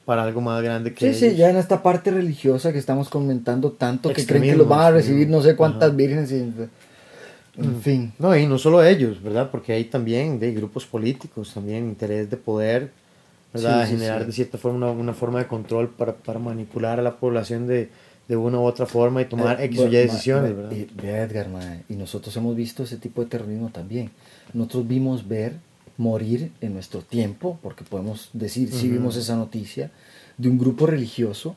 para algo más grande que Sí, sí, ellos. ya en esta parte religiosa que estamos comentando tanto que creen que los van a recibir no sé cuántas Ajá. vírgenes y... En fin. No, y no solo ellos, ¿verdad? Porque hay también de grupos políticos, también interés de poder, ¿verdad? Sí, sí, Generar sí. de cierta forma una, una forma de control para, para manipular a la población de, de una u otra forma y tomar Eh, X o Y decisiones, ma- ¿verdad? y- vea, Edgar, ma, y nosotros hemos visto ese tipo de terrorismo también. Nosotros vimos ver morir en nuestro tiempo, porque podemos decir, sí Ujú. vimos esa noticia, de un grupo religioso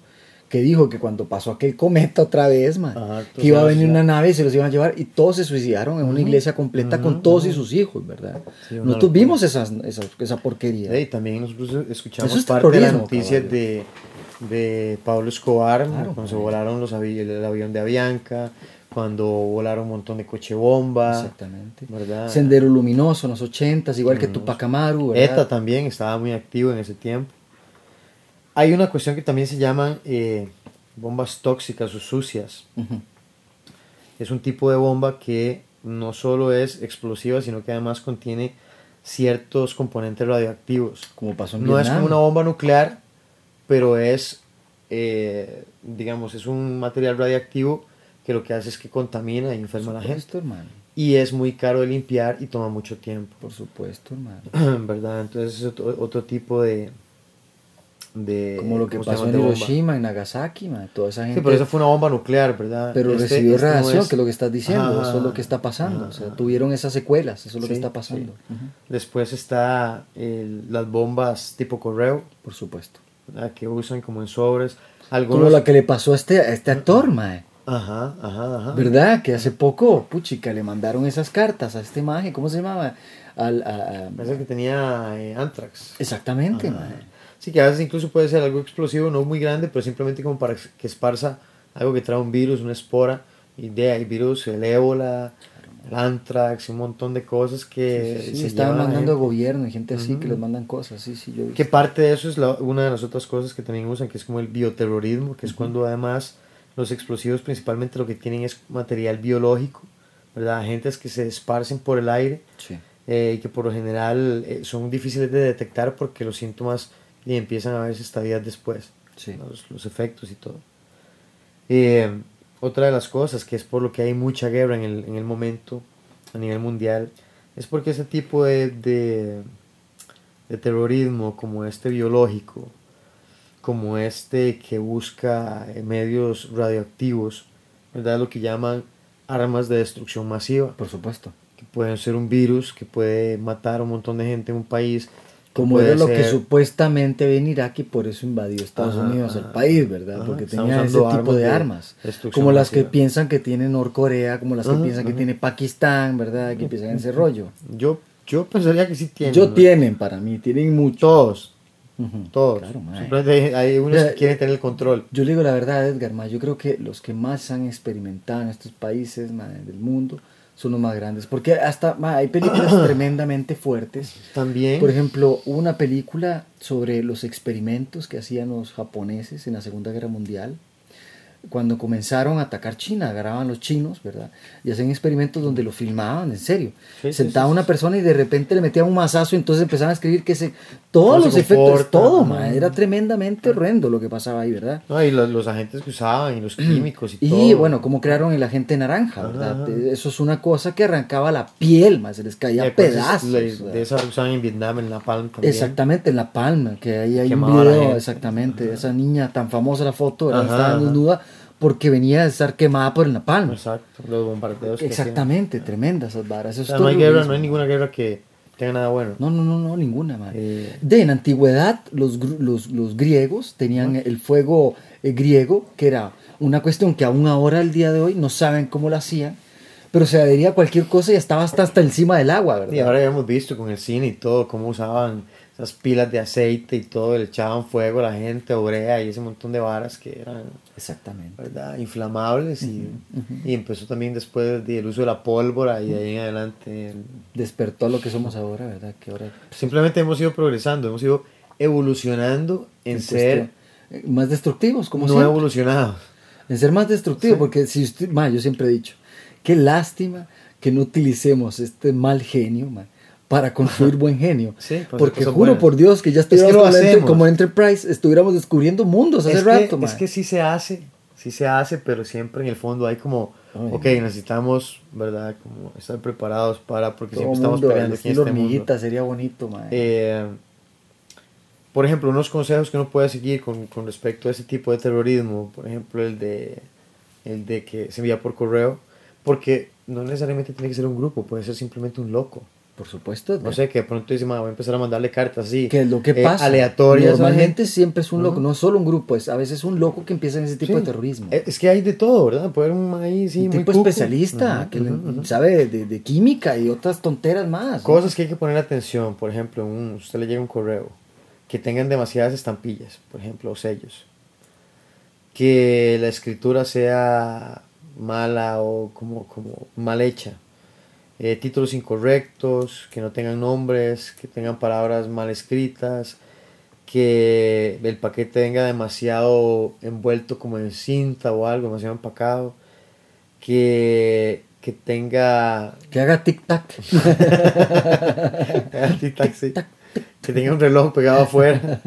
que dijo que cuando pasó aquel cometa otra vez, ma, Ajá, que iba a venir una nave y se los iban a llevar, y todos se suicidaron en una iglesia completa con todos y sus hijos, ¿verdad? Sí, nosotros locura. vimos esas, esa, esa porquería. Y también nosotros escuchamos Eso es parte de la terrorismo, noticia caballo. de, de Pablo Escobar, Claro, cuando se volaron los avi- el, avión de Avianca, cuando volaron un montón de coche bomba, Exactamente. ¿verdad? Sendero Luminoso en los ochentas, igual que. Tupac Amaru, ¿verdad? ETA también estaba muy activo en ese tiempo. Hay una cuestión que también se llaman eh, bombas tóxicas o sucias. Ujú. Es un tipo de bomba que no solo es explosiva, sino que además contiene ciertos componentes radioactivos. Como pasó en No es Vietnam. como una bomba nuclear, pero es, eh, digamos, es un material radiactivo que lo que hace es que contamina y enferma a la gente. supuesto, hermano. Y es muy caro de limpiar y toma mucho tiempo. Por supuesto, hermano. ¿Verdad? Entonces es otro, otro tipo de... de Como lo que ¿cómo se pasó en. Hiroshima, en Nagasaki, man. Toda esa gente. Sí, pero eso fue una bomba nuclear, ¿verdad? pero Este- recibió este no radiación, es- que es lo que estás diciendo. Ajá, eso es lo que está pasando. ajá, o sea, ajá. tuvieron esas secuelas. Eso es lo que Sí, está pasando. sí. Ujú. Después está el- las bombas tipo correo, Por supuesto. ¿verdad? que usan como en sobres. Como Algunos... la que le pasó a este, a este actor, mae. Ajá, ajá, ajá. ¿Verdad? Que hace poco, puchica, le mandaron esas cartas a este maje. ¿Cómo se llamaba? Al, a- a- Parece que tenía eh, anthrax. Exactamente, mae. Sí, que a veces incluso puede ser algo explosivo, no muy grande, pero simplemente como para que esparza algo que trae un virus, una espora, y de ahí virus, el ébola, el anthrax, un montón de cosas que Sí, sí, se estaban a mandando gente. gobierno gente así que Ujú. les mandan cosas. Sí, sí, yo Que parte de eso es la- una de las otras cosas que también usan, que es como el bioterrorismo, que es cuando además los explosivos principalmente lo que tienen es material biológico, ¿verdad? Agentes que se esparcen por el aire Sí. eh, y que por lo general eh, son difíciles de detectar porque los síntomas y empiezan a verse hasta días después, Sí. los, los efectos y todo. Eh, otra de las cosas que es por lo que hay mucha guerra en el, en el momento a nivel mundial es porque ese tipo de, de, de terrorismo como este biológico, como este que busca eh, medios radioactivos, ¿verdad? Lo que llaman armas de destrucción masiva Por supuesto. que pueden ser un virus que puede matar a un montón de gente en un país, Como era lo que supuestamente en Irak y por eso invadió Estados Ajá, Unidos el país, ¿verdad? Ajá, Porque tenía ese tipo de de armas. Como las que piensan que tiene Norcorea, como las que piensan que tiene Pakistán, ¿verdad? Que piensan en ese rollo. Yo, yo pensaría que sí tienen. Yo ¿no? tienen para mí, tienen mucho. Todos, Ujú, todos. Claro. Simplemente hay, unos que quieren tener el control. Yo le digo la verdad, Edgar, ma, yo creo que los que más han experimentado en estos países ma, del mundo son los más grandes. Porque hasta ma, hay películas tremendamente fuertes. También. Por ejemplo, hubo una película sobre los experimentos que hacían los japoneses en la Segunda Guerra Mundial. Cuando comenzaron a atacar China, agarraban los chinos, ¿verdad? Y hacían experimentos donde lo filmaban, en serio. Sí, Sentaba sí, una persona y de repente le metían un mazazo y entonces empezaban a escribir que se... Todos los se efectos, todo, ajá. ma, era tremendamente horrendo lo que pasaba ahí, ¿verdad? No, y los, los agentes que usaban y los químicos y, Y todo. bueno, cómo crearon el agente naranja, Ajá, ¿verdad? ajá. Eso es una cosa que arrancaba la piel, más se les Y caía después pedazos. De, esa usaban en Vietnam, en La Palma también. Exactamente, en La Palma, que ahí hay un Quemaba video, exactamente, de esa niña tan famosa la foto, ¿verdad? Ajá, estaba ajá. desnuda porque venía de estar quemada por el La Palma. Exacto, los bombardeos. que Exactamente, tremendas esas varas. O sea, no hay guerra, no hay ninguna guerra que tenga nada bueno. No, no, no, no, ninguna, man. Eh, De en antigüedad, los, los, los griegos tenían el fuego eh, griego, que era una cuestión que aún ahora, el día de hoy, no saben cómo lo hacían, pero se adhería a cualquier cosa y estaba hasta, hasta encima del agua, ¿verdad? Y ahora ya hemos visto con el cine y todo, cómo usaban esas pilas de aceite y todo, le echaban fuego a la gente, obrea y ese montón de varas que eran, Exactamente. ¿verdad? Inflamables y, y empezó también después del uso de la pólvora y de ahí en adelante. el- Despertó lo que somos ahora, ¿verdad? Que ahora Simplemente hemos ido progresando, hemos ido evolucionando en, en ser cuestión- eh, más destructivos, como no siempre. evolucionados. En ser más destructivos, porque si usted, ma, yo siempre he dicho, qué lástima que no utilicemos este mal genio, ma, para construir buen genio. Sí, porque juro buenas. por Dios que ya estuviéramos como, Enterprise, estuviéramos descubriendo mundos hace es, rato, que, es que sí se hace, sí se hace, pero siempre en el fondo hay como, Ay, ok, necesitamos, ¿verdad? Como estar preparados para, porque Todo siempre estamos peleando aquí en este mundo. sería bonito, ma. Eh, por ejemplo, unos consejos que uno puede seguir con, con respecto a ese tipo de terrorismo, por ejemplo, el de, el de que se envía por correo, porque no necesariamente tiene que ser un grupo, puede ser simplemente un loco. Por supuesto. No sé, que de pronto dice, "Ma, voy a empezar a mandarle cartas así, que es lo que eh, pasa. aleatorias. Normalmente gente. siempre es un loco, Ujú. no solo un grupo, es a veces un loco que empieza en ese tipo Sí. de terrorismo. Eh, Es que hay de todo, ¿verdad? Puede haber un ahí, sí, un muy tipo cuco. especialista que ujú. sabe de, de química y otras tonteras más. ¿no? Cosas que hay que poner atención, por ejemplo, un, usted le llega un correo, que tengan demasiadas estampillas, por ejemplo, o sellos, que la escritura sea mala o como, como mal hecha, eh, títulos incorrectos, que no tengan nombres, que tengan palabras mal escritas, que el paquete venga demasiado envuelto como en cinta o algo, demasiado empacado, que, que tenga Que haga tic-tac. Tic-tac, sí. Que tenga un reloj pegado afuera.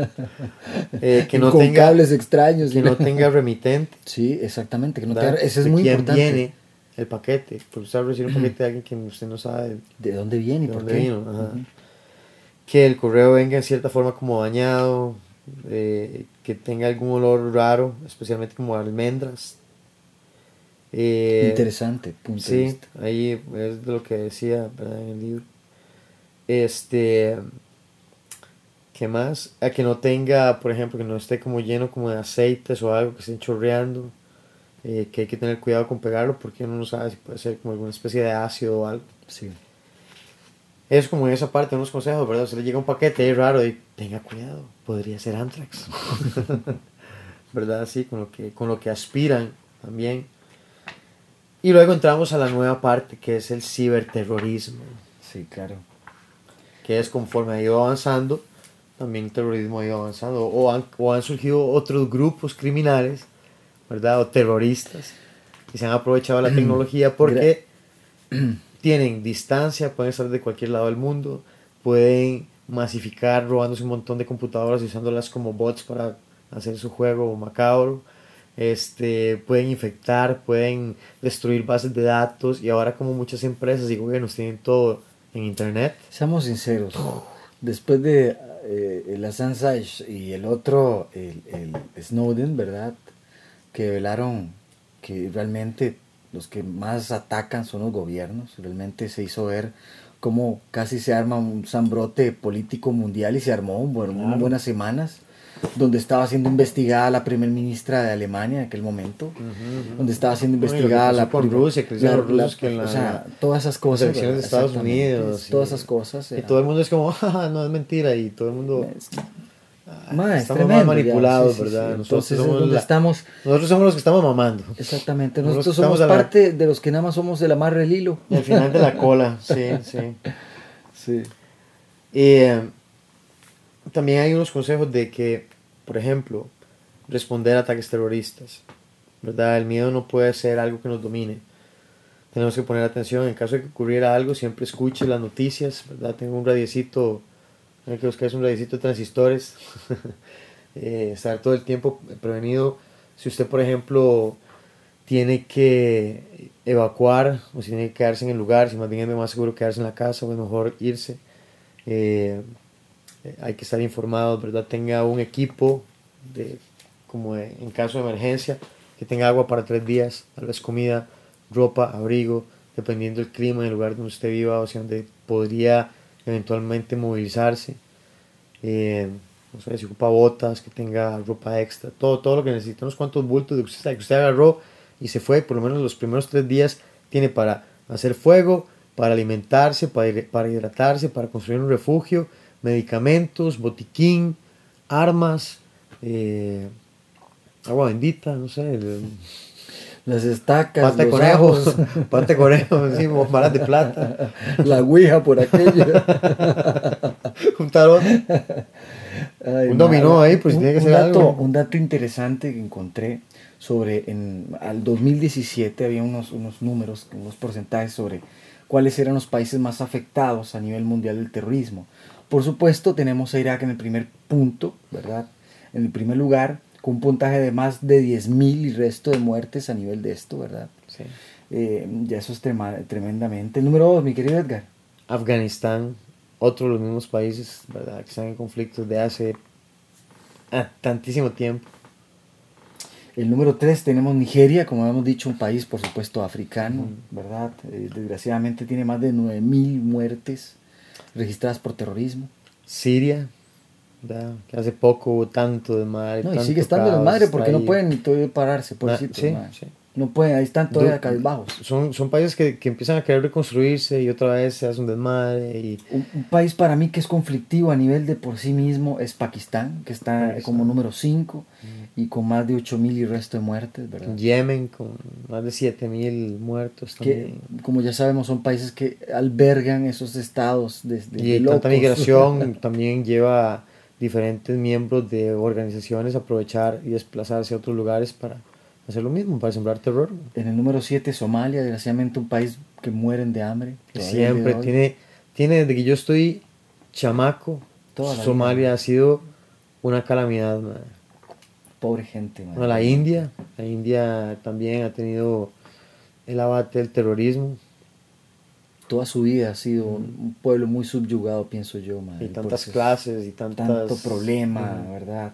Eh, que no con tenga cables extraños. que no tenga remitente. Sí, exactamente. Que no tenga- ese es muy importante. viene el paquete. Porque usted recibir un paquete de alguien que usted no sabe ¿De dónde viene y por dónde qué? vino. ajá. Que el correo venga en cierta forma como dañado. eh, que tenga algún olor raro, especialmente como almendras. Eh, Interesante punto de Sí, vista. ahí es de lo que decía ¿verdad? en el libro. Este, ¿qué más? A que no tenga, por ejemplo, que no esté como lleno como de aceites o algo que estén chorreando. Eh, que hay que tener cuidado con pegarlo porque uno no sabe si puede ser como alguna especie de ácido o algo. Sí. Es como en esa parte, unos consejos, ¿verdad? Se le llega un paquete es raro y tenga cuidado, podría ser anthrax. ¿Verdad? Así, con lo, que, con lo que aspiran también. Y luego entramos a la nueva parte que es el ciberterrorismo, Sí, claro. que es conforme ha ido avanzando, también el terrorismo ha ido avanzando, o han, o han surgido otros grupos criminales, ¿verdad? O terroristas, que se han aprovechado la tecnología porque tienen distancia, pueden estar de cualquier lado del mundo, pueden masificar robándose un montón de computadoras y usándolas como bots para hacer su juego macabro. Este, pueden infectar, pueden destruir bases de datos y ahora como muchas empresas y gobiernos tienen todo en internet, Seamos sinceros. Después de eh, el Assange y el otro, el, el Snowden, ¿verdad? Que velaron que realmente los que más atacan son los gobiernos. Realmente se hizo ver cómo casi se arma un zambrote político mundial y se armó bueno, unas buenas semanas donde estaba siendo investigada la primer ministra de Alemania en aquel momento, donde estaba siendo investigada la por Rusia, que la- los rusos la- que la- o sea, todas esas las cosas, elecciones de. Estados Unidos, todas y- esas cosas, Y era- todo el mundo es como, "Ja, no es mentira, y todo el mundo... es- Es estamos tremendo, ya, manipulados, sí, sí, ¿verdad? sí. Nosotros Entonces es somos donde la- estamos, Nosotros somos los que estamos mamando. exactamente, Nosotros nosotros somos a la- parte de los que nada más somos del amarre del hilo. Y al final de la cola, sí, sí. Sí. Eh, también hay unos consejos de que, por ejemplo, responder a ataques terroristas. ¿verdad? El miedo no puede ser algo que nos domine. Tenemos que poner atención. En caso de que ocurriera algo, siempre escuche las noticias. ¿verdad? Tengo un radiecito, hay que buscar un radiecito de transistores. Eh, estar todo el tiempo prevenido. Si usted, por ejemplo, tiene que evacuar o si tiene que quedarse en el lugar, si más bien es más seguro quedarse en la casa o es mejor irse. Eh, hay que estar informados, ¿verdad? Tenga un equipo de, como en caso de emergencia, que tenga agua para tres días, tal vez comida, ropa, abrigo, dependiendo del clima, en el lugar donde usted viva, o sea, donde podría eventualmente movilizarse. Eh, no sé, si ocupa botas, que tenga ropa extra, todo, todo lo que necesita, unos cuantos bultos de usted, que usted agarró y se fue, por lo menos los primeros tres días tiene para hacer fuego, para alimentarse, para, hid- para hidratarse, para construir un refugio, medicamentos, botiquín, armas, eh, agua bendita, no sé, Las estacas, pata de los conejo, ajos, pata de conejo, sí, balas de plata, la ouija por aquello. un tarot. Ay, Un dominó madre. ahí, pues, Un- tiene que ser dato, algo. Un dato interesante que encontré sobre, en, al 2017 había unos, unos números, unos porcentajes sobre cuáles eran los países más afectados a nivel mundial del terrorismo. Por supuesto, tenemos a Irak en el primer punto, ¿verdad? En el primer lugar, con un puntaje de más de 10.000 y resto de muertes a nivel de esto, ¿verdad? Sí. Eh, ya eso es trema- tremendamente. El número dos, mi querido Edgar. Afganistán, otro de los mismos países, ¿verdad? Que están en conflictos de hace ah, tantísimo tiempo. El número 3 tenemos Nigeria, como hemos dicho, un país por supuesto africano, ¿verdad? Eh, desgraciadamente tiene más de 9.000 muertes registradas por terrorismo. Siria, ¿verdad? Que hace poco hubo tanto de madre. No, y sigue estando de madre porque no pueden todavía pararse, por Ah, sí, sí. No pueden, ahí están todavía Du- cabizbajos. Son, son países que, que empiezan a querer reconstruirse y otra vez se hace un desmadre. Y, Un, un país para mí que es conflictivo a nivel de por sí mismo es Pakistán, que está Pakistán. como número 5 y con más de 8.000 y resto de muertes, ¿verdad? Yemen con más de 7000 muertos que también. como ya sabemos son países que albergan esos estados de, de- Y de tanta locos. migración también lleva diferentes miembros de organizaciones aprovechar y desplazarse a otros lugares para hacer lo mismo, para sembrar terror. En el número 7, Somalia, desgraciadamente un país que mueren de hambre. Siempre de tiene, tiene desde que yo estoy chamaco, Toda Somalia vida. ha sido una calamidad. madre. Pobre gente. man. Bueno, la India, la India también ha tenido el abate del terrorismo Toda su vida ha sido un, pueblo muy subyugado, pienso yo. man, y tantas clases y tantas... Tanto problema. ¿verdad?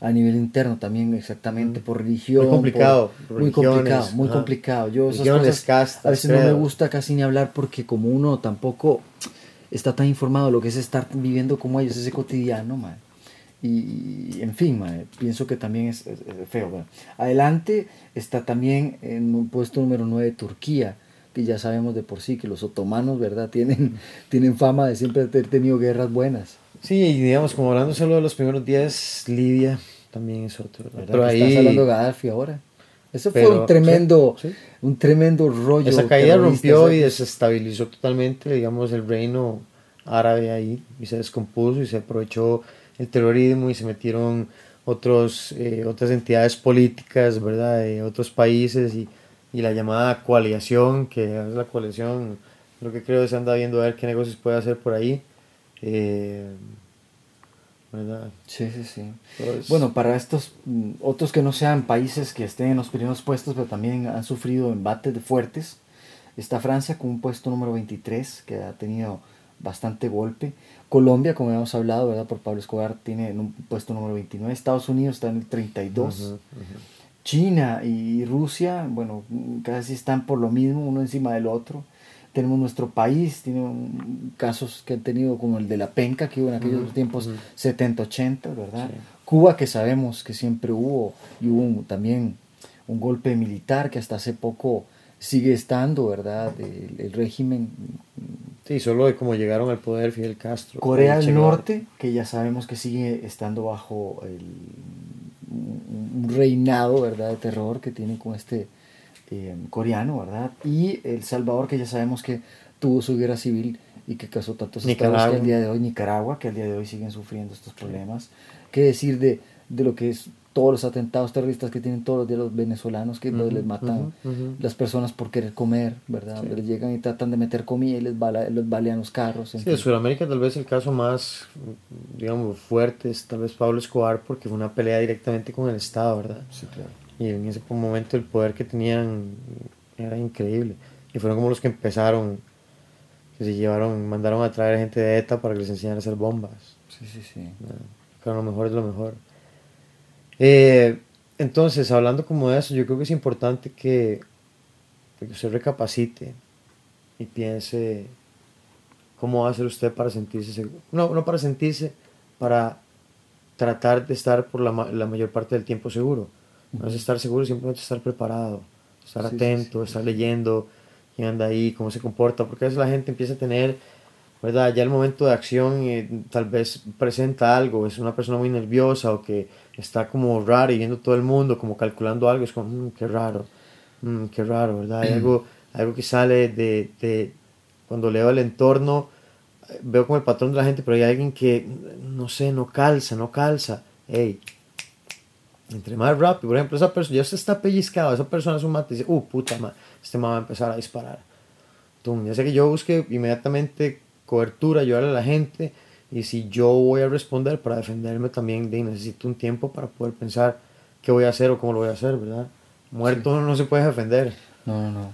A nivel interno también, exactamente, por religión. Muy complicado, por- muy complicado, muy complicado. Yo esas cosas castas, a veces no me gusta casi ni hablar porque como uno tampoco está tan informado de lo que es estar viviendo como ellos, ese cotidiano, man. Y, y, en fin, man, pienso que también es, es- es feo. bueno. Adelante está también en un puesto número 9 Turquía, que ya sabemos de por sí que los otomanos, ¿verdad? Tienen, tienen fama de siempre haber tenido guerras buenas. Sí, y digamos, como hablando solo de los primeros días, Libia también es otro. ¿verdad? Pero ahí Estás hablando de Gaddafi ahora. Eso fue un tremendo, sí, un tremendo rollo. esa caída rompió y desestabilizó totalmente, digamos, el reino árabe ahí y se descompuso y se aprovechó el terrorismo y se metieron otros, eh, otras entidades políticas, ¿verdad? De otros países y, y la llamada coalición, que es la coalición, lo que creo que se anda viendo a ver qué negocios puede hacer por ahí. eh, ¿verdad? Sí, sí, sí. Entonces, Bueno, para estos mm, otros que no sean países que estén en los primeros puestos, pero también han sufrido embates de fuertes, está Francia con un puesto número 23, que ha tenido bastante golpe. Colombia, como hemos hablado, ¿verdad? Por Pablo Escobar, tiene en un puesto número 29. Estados Unidos está en el 32. ujú, ujú. China y Rusia, bueno, casi están por lo mismo, uno encima del otro. tenemos nuestro país, tiene casos que han tenido como el de la penca que hubo en aquellos tiempos 70, 80, ¿verdad? Cuba que sabemos que siempre hubo y hubo un- también un golpe militar que hasta hace poco sigue estando, ¿verdad? El, el régimen Sí, solo de cómo llegaron al poder Fidel Castro. Corea del. Norte, que ya sabemos que sigue estando bajo el, un un reinado, ¿verdad?, de terror que tiene con este eh, coreano, ¿verdad? Y El Salvador, que ya sabemos que tuvo su guerra civil y que causó tantos Nicaragua. que al día de hoy, Nicaragua, que al día de hoy siguen sufriendo estos problemas. ¿Qué decir de, de lo que es todos los atentados terroristas que tienen todos los días los venezolanos, que donde les matan ujú, ujú. las personas por querer comer, ¿verdad? Donde les llegan y tratan de meter comida y les, bala, les balean los carros. en Sí, fin. Sudamérica tal vez el caso más, digamos, fuerte es tal vez Pablo Escobar porque fue una pelea directamente con el Estado, ¿verdad? Sí, claro. Y en ese momento el poder que tenían era increíble. Y fueron como los que empezaron, que se llevaron, mandaron a traer gente de ETA para que les enseñaran a hacer bombas. Sí, sí, sí. Claro, lo mejor es lo mejor. Eh, entonces, hablando como de eso, yo creo que es importante que, que usted recapacite y piense cómo va a hacer usted para sentirse seguro. No, no para sentirse, para tratar de estar por la, la mayor parte del tiempo seguro. No es estar seguro, simplemente estar preparado, estar Sí, sí, atento, sí. estar leyendo quién anda ahí, cómo se comporta, porque a veces la gente empieza a tener, ¿verdad? Ya el momento de acción eh, tal vez presenta algo, es una persona muy nerviosa o que está como raro y viendo todo el mundo, como calculando algo, es como, "Mm, qué raro, mm, qué raro, ¿verdad? Hay algo, algo que sale de, de, cuando leo el entorno, veo como el patrón de la gente, pero hay alguien que, no sé, no calza, no calza. Hey, entre más rápido, por ejemplo, esa persona ya se está pellizcado, esa persona es un mate y dice, uh, puta madre, este man va a empezar a disparar. Tum, ya sé que yo busque inmediatamente cobertura, ayudar a la gente, y si yo voy a responder para defenderme también, de, necesito un tiempo para poder pensar qué voy a hacer o cómo lo voy a hacer, ¿verdad? Muerto no se puede defender. No, no, no.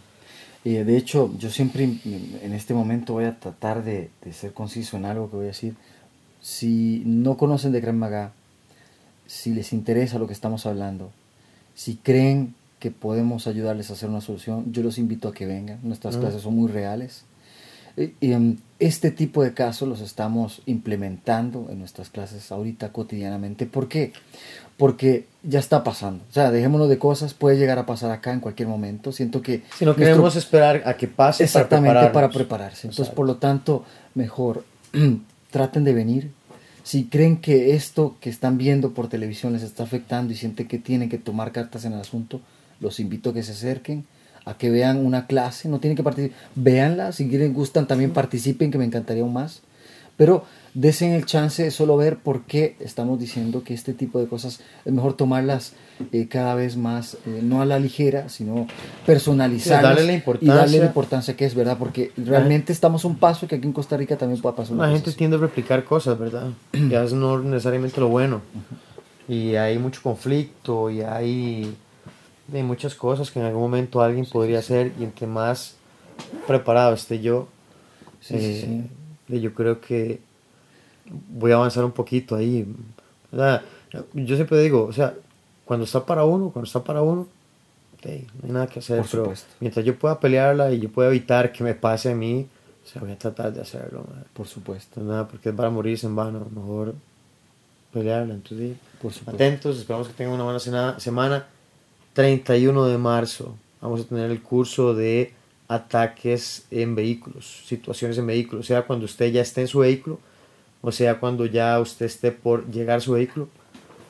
Y de hecho, yo siempre en este momento voy a tratar de, de ser conciso en algo que voy a decir. Si no conocen de Gran Maga, si les interesa lo que estamos hablando, si creen que podemos ayudarles a hacer una solución, yo los invito a que vengan. Nuestras clases son muy reales. Y, em, este tipo de casos los estamos implementando en nuestras clases ahorita cotidianamente. ¿Por qué? Porque ya está pasando. O sea, dejémonos de cosas, puede llegar a pasar acá en cualquier momento. Siento que... Si no nuestro- queremos esperar a que pase Exactamente, para, prepararse. Entonces, Exacto. por lo tanto, mejor traten de venir. Si creen que esto que están viendo por televisión les está afectando y sienten que tienen que tomar cartas en el asunto, los invito a que se acerquen, a que vean una clase. No tienen que participar, véanla. Si quieren, gustan, también participen, que me encantaría aún más. Pero desen el chance de solo ver por qué estamos diciendo que este tipo de cosas es mejor tomarlas eh, cada vez más, eh, no a la ligera, sino personalizarlas darle la y importancia. darle la importancia que es, ¿verdad? Porque realmente estamos un paso que aquí en Costa Rica también pueda pasar una La gente así. tiende a replicar cosas, ¿verdad? Y a veces no necesariamente lo bueno. Y hay mucho conflicto y hay, hay muchas cosas que en algún momento alguien podría hacer y entre más preparado esté yo, Sí, sí, eh, eh, yo creo que voy a avanzar un poquito ahí. ¿verdad? Yo siempre digo, o sea, cuando está para uno, cuando está para uno, no hay nada que hacer, pero mientras yo pueda pelearla y yo pueda evitar que me pase a mí, o sea, voy a tratar de hacerlo. man. Por supuesto. Nada, porque es para morirse en vano, mejor pelearla. Entonces, sí, Por atentos, esperamos que tengan una buena semana. 31 de marzo vamos a tener el curso de ataques en vehículos, situaciones en vehículos, sea cuando usted ya esté en su vehículo, o sea cuando ya usted esté por llegar a su vehículo,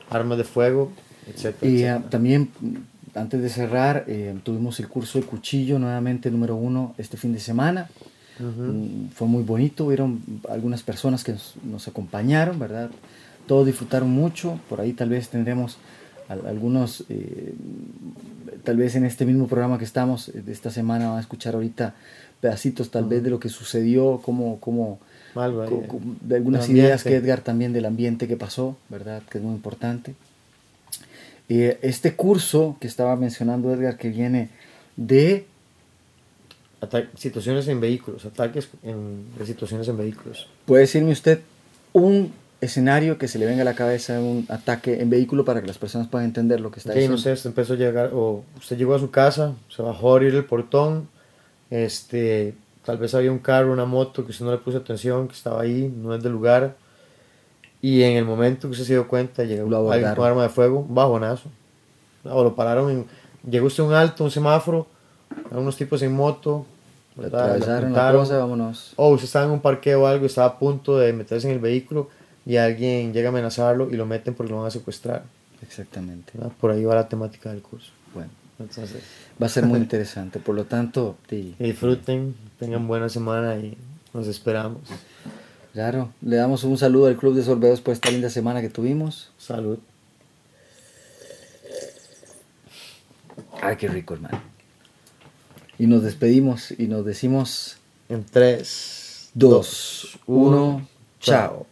armas de fuego, etcétera. Y ah, etcétera. también, antes de cerrar, eh, tuvimos el curso de cuchillo nuevamente número uno este fin de semana. Ujú. Mm, Fue muy bonito, hubieron algunas personas que nos, nos acompañaron, ¿verdad? Todos disfrutaron mucho, por ahí tal vez tendremos algunos, eh, tal vez en este mismo programa que estamos eh, de esta semana van a escuchar ahorita pedacitos tal vez de lo que sucedió, cómo, cómo, Algo ahí, co- eh, co- de algunas ideas que. Edgar también del ambiente que pasó, ¿verdad? Que es muy importante. Eh, este curso que estaba mencionando Edgar, que viene de Ata- situaciones en vehículos, ataques en, de situaciones en vehículos. ¿Puede decirme usted un escenario que se le venga a la cabeza un ataque en vehículo para que las personas puedan entender lo que está Ok, diciendo? no sé, usted empezó a llegar, o usted llegó a su casa, se bajó a abrir el portón, este, tal vez había un carro, una moto que usted no le puso atención, que estaba ahí, no es del lugar. Y en el momento que usted se dio cuenta, llegó alguien con arma de fuego, un bajonazo. O lo pararon, en- llegó usted a un alto, un semáforo, eran unos tipos en moto, le, Atravesaron la cosa, vámonos. O usted estaba en un parqueo o algo, estaba a punto de meterse en el vehículo y alguien llega a amenazarlo y lo meten porque lo van a secuestrar. Exactamente. ¿verdad? Por ahí va la temática del curso. Bueno, Entonces, va a ser muy interesante. Por lo tanto, disfruten, tengan buena semana y nos esperamos. claro, le damos un saludo al Club de Sorbeos por esta linda semana que tuvimos. Salud. Ay, qué rico, hermano. Y nos despedimos y nos decimos En 3, 2, 1, chao.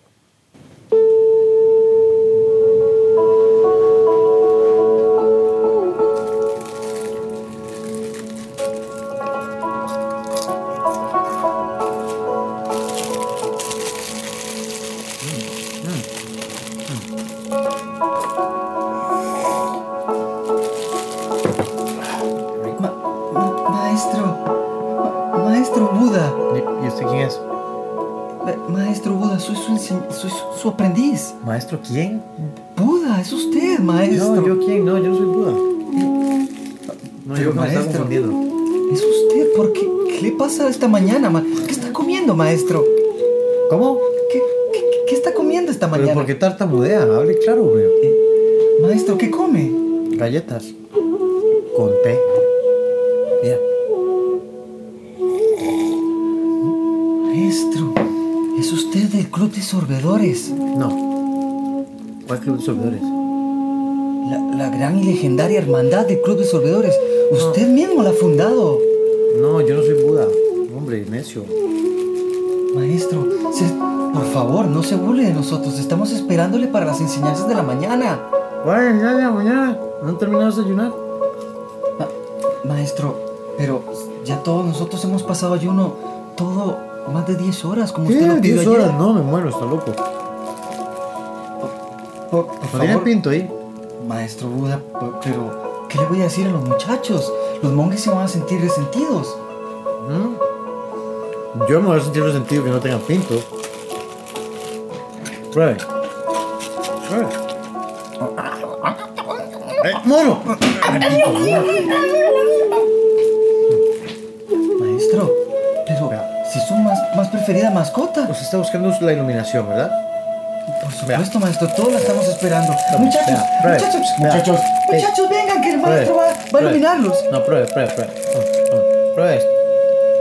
Claro, güey. Eh, maestro, ¿qué come? Galletas. Con té. Mira. Maestro, es usted del club de sorbedores. No. ¿Cuál club de sorbedores? La, la gran y legendaria hermandad del club de sorbedores. Usted mismo la ha fundado. No, yo no soy Buda. Hombre, necio. Maestro, se- por favor, no se burle de nosotros. Estamos esperándole para las enseñanzas de la mañana. Bueno, ya, ya, mañana. ¿No han terminado de desayunar? Ma- maestro, pero ya todos nosotros hemos pasado ayuno todo más de 10 horas, como usted lo ¿Qué? pidió 10 ayer. horas. No, me muero, está loco. Por, por ¿No tiene favor, pinto ahí? maestro Buda, pero ¿qué le voy a decir a los muchachos? Los monjes se van a sentir resentidos. ¿Mm? Yo me voy a sentir resentido que no tengan pinto. Pruebe. Pruebe. ¡Eh, mono! Maestro, pero si es su más, más preferida mascota. Usted está buscando la iluminación, ¿verdad? Por supuesto, maestro, todos la estamos esperando. Muchachos, pruebe, muchachos, vea. muchachos, muchachos, vengan, que el maestro va, va a iluminarlos. No, pruebe, pruebe, pruebe. Pruebe esto.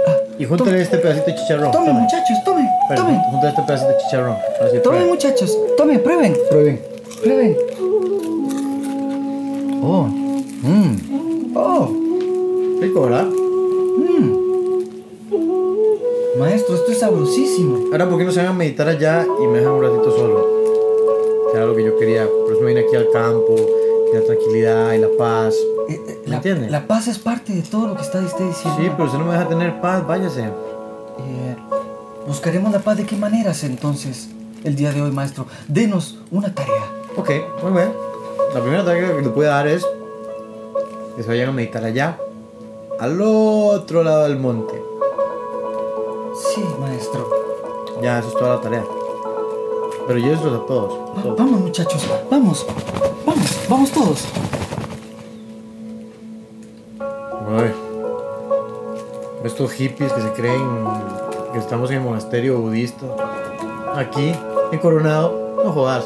Ah, Y júntale este pedacito de chicharrón. Tomen, tome. muchachos, tomen, Espera, tomen. Este pedacito de chicharrón. Tomen, muchachos, tomen, prueben, Prueben. prueben. Oh, mmm, oh, Rico, ¿verdad? mmm. Maestro, esto es sabrosísimo. Ahora, ¿por qué no se van a meditar allá y me dejan un ratito solo? Que era lo que yo quería. Por eso me vine aquí al campo, y la tranquilidad y la paz. Eh, eh, ¿Me la, entiende? la paz es parte de todo lo que está usted diciendo. Sí, pero usted no me deja tener paz, váyase. Eh, buscaremos la paz de qué maneras entonces el día de hoy, maestro. Denos una tarea. Ok, muy bien. La primera tarea que le puedo dar es que se vayan a meditar allá, al otro lado del monte. Sí, maestro. Ya, eso es toda la tarea. Pero lléveselos a todos. a todos. vamos, muchachos, vamos. Vamos, vamos todos. Ay. Estos hippies que se creen estamos en el monasterio budista. Aquí, en Coronado, no jodas.